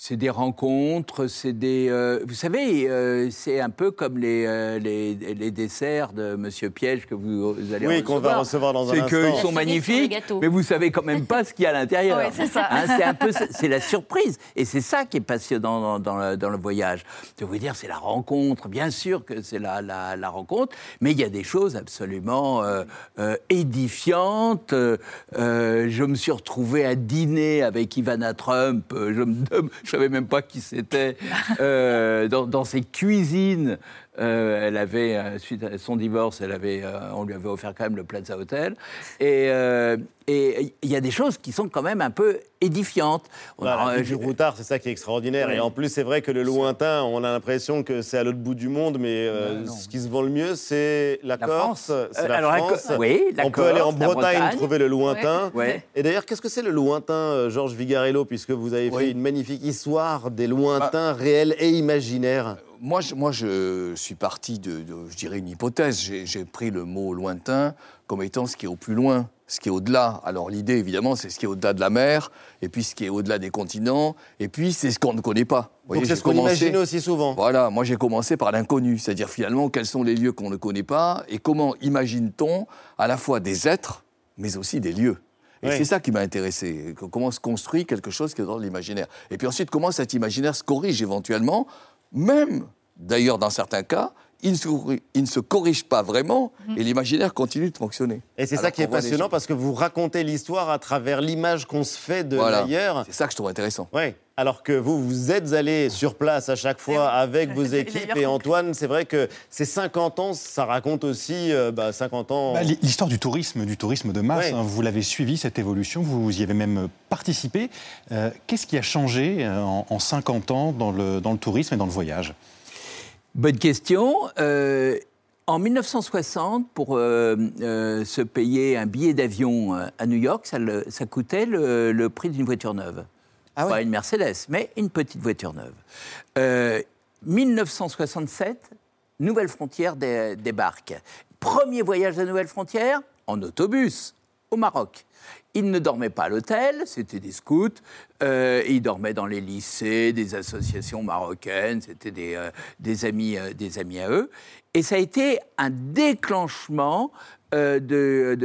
Speaker 26: C'est des rencontres, c'est des. euh, vous savez, euh, c'est un peu comme les, euh, les, les desserts de Monsieur Piège que vous, vous allez
Speaker 1: Oui, qu'on va recevoir dans un
Speaker 26: C'est
Speaker 1: instant.
Speaker 26: qu'ils
Speaker 1: La
Speaker 26: sont magnifiques, mais vous savez quand même pas ce qu'il y a à l'intérieur. [LAUGHS]
Speaker 13: Ouais, c'est ça.
Speaker 26: Hein, c'est un peu, c'est la surprise, et c'est ça qui est passionnant dans, dans le, dans le voyage. Je veux dire, c'est la rencontre. Bien sûr que c'est la, la, la rencontre, mais il y a des choses absolument euh, euh, édifiantes. Je me suis retrouvé à dîner avec Ivana Trump. euh, Je ne savais même pas qui c'était. euh, dans, dans ses cuisines, euh, elle avait, euh, suite à son divorce, elle avait, euh, on lui avait offert quand même le Plaza Hotel. Et euh, il y a des choses qui sont quand même un peu édifiantes. On
Speaker 1: Voilà,
Speaker 26: a-
Speaker 1: la du routard, c'est ça qui est extraordinaire. Et en plus, c'est vrai que le lointain, on a l'impression que c'est à l'autre bout du monde, mais euh, ce qui se vend le mieux, c'est la, Corse, c'est
Speaker 26: Euh,
Speaker 1: la
Speaker 26: alors, la
Speaker 1: France.
Speaker 26: Oui, la
Speaker 1: on peut aller en
Speaker 26: Corse, la
Speaker 1: Bretagne
Speaker 26: Bretagne.
Speaker 1: trouver le lointain.
Speaker 26: Ouais. Ouais.
Speaker 1: Et d'ailleurs, qu'est-ce que c'est le lointain, Georges Vigarello, puisque vous avez fait une magnifique histoire des lointains réels et imaginaires?
Speaker 10: Moi je, moi, je suis parti de, de, je dirais, une hypothèse. J'ai pris le mot lointain comme étant ce qui est au plus loin, ce qui est au-delà. Alors l'idée, évidemment, c'est ce qui est au-delà de la mer, et puis ce qui est au-delà des continents, et puis c'est ce qu'on ne connaît pas. Vous
Speaker 1: Donc c'est ce qu'on imagine aussi souvent.
Speaker 10: Voilà, moi j'ai commencé par l'inconnu, c'est-à-dire finalement quels sont les lieux qu'on ne connaît pas, et comment imagine-t-on à la fois des êtres, mais aussi des lieux. Et
Speaker 1: Oui.
Speaker 10: c'est ça qui m'a intéressé. Comment se construit quelque chose qui est dans l'imaginaire. Et puis ensuite, comment cet imaginaire se corrige éventuellement, même, d'ailleurs, dans certains cas, il ne se, il ne se corrige pas vraiment, et l'imaginaire continue de fonctionner.
Speaker 1: Et c'est ça qui est passionnant parce que vous racontez l'histoire à travers l'image qu'on se fait de
Speaker 10: Voilà.
Speaker 1: l'ailleurs.
Speaker 10: C'est ça que je trouve intéressant.
Speaker 1: Oui. Alors que vous, vous êtes allé sur place à chaque fois avec vos [LAUGHS] équipes. Et Antoine, c'est vrai que ces 50 ans, ça raconte aussi euh, bah, 50 ans.
Speaker 14: Bah, l'hi- L'histoire du tourisme, du tourisme de masse,
Speaker 1: Ouais.
Speaker 14: hein, vous l'avez suivi, cette évolution, vous y avez même participé. Euh, Qu'est-ce qui a changé euh, en, en 50 ans dans le, dans le tourisme et dans le voyage?
Speaker 26: Bonne question. Euh, en 1960, pour euh, euh, se payer un billet d'avion euh, à New York, ça, le- ça coûtait le, le prix d'une voiture neuve. Pas une Mercedes, mais une petite voiture neuve. Euh, 1967, Nouvelle Frontière dé- débarque. Premier voyage à Nouvelle Frontière en autobus au Maroc. Ils ne dormaient pas à l'hôtel, c'était des scouts. Euh, ils dormaient dans les lycées, des associations marocaines, c'était des, euh, amis, euh, des amis à eux. Et ça a été un déclenchement d'une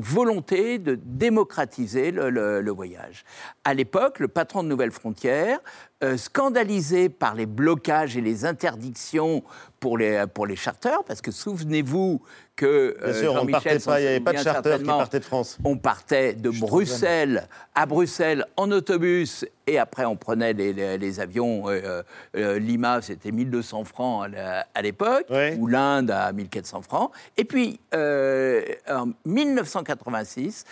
Speaker 26: volonté de démocratiser le, voyage. À l'époque, le patron de Nouvelle Frontière, euh, scandalisé par les blocages et les interdictions pour les, pour les charters, parce que souvenez-vous que
Speaker 1: Bien sûr, on partait pas, il n'y avait pas de charter qui partait de France.
Speaker 26: on partait de Bruxelles à Bruxelles en autobus et après on prenait les, les- les avions. euh, euh, Lima, c'était 1200 francs à l'époque, ou l'Inde à 1400 francs. Et puis euh, en 1986,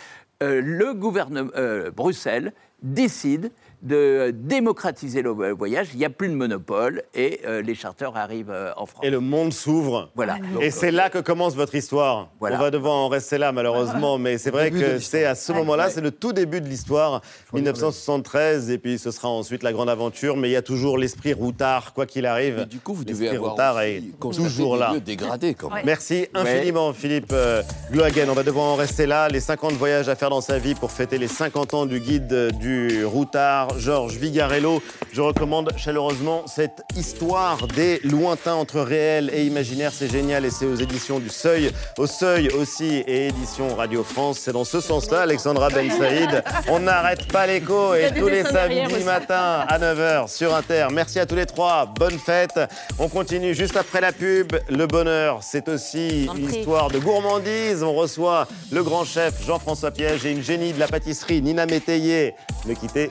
Speaker 26: euh, le gouvernement euh, Bruxelles décide de démocratiser le voyage. Il n'y a plus de monopole et euh, les charters arrivent euh, en France.
Speaker 1: Et le monde s'ouvre.
Speaker 26: Voilà.
Speaker 1: Et
Speaker 26: Donc,
Speaker 1: c'est là que commence votre histoire.
Speaker 26: Voilà.
Speaker 1: On va devoir en rester là, malheureusement, mais c'est vrai que c'est à ce moment-là, c'est le tout début de l'histoire, 1973, et puis ce sera ensuite la grande aventure, mais il y a toujours l'esprit routard, quoi qu'il arrive.
Speaker 10: du coup, vous devez avoir
Speaker 1: routard est toujours
Speaker 10: des
Speaker 1: là.
Speaker 10: lieux dégradés, quand même.
Speaker 1: Merci
Speaker 10: Ouais.
Speaker 1: infiniment, Philippe euh, Glohagen. On va devoir en rester là. Les 50 voyages à faire dans sa vie pour fêter les 50 ans du guide du routard. Par Georges Vigarello. Je recommande chaleureusement cette histoire des lointains entre réel et imaginaire. C'est génial et c'est aux éditions du Seuil, au Seuil aussi et édition Radio France. C'est dans ce sens-là, Alexandra Ben Saïd. On n'arrête pas l'écho et tous les samedis matin à 9h sur Inter. Merci à tous les trois. Bonne fête. On continue juste après la pub. Le bonheur, c'est aussi une histoire de gourmandise. On reçoit le grand chef Jean-François Piège et une génie de la pâtisserie Nina Métayer. Ne quittez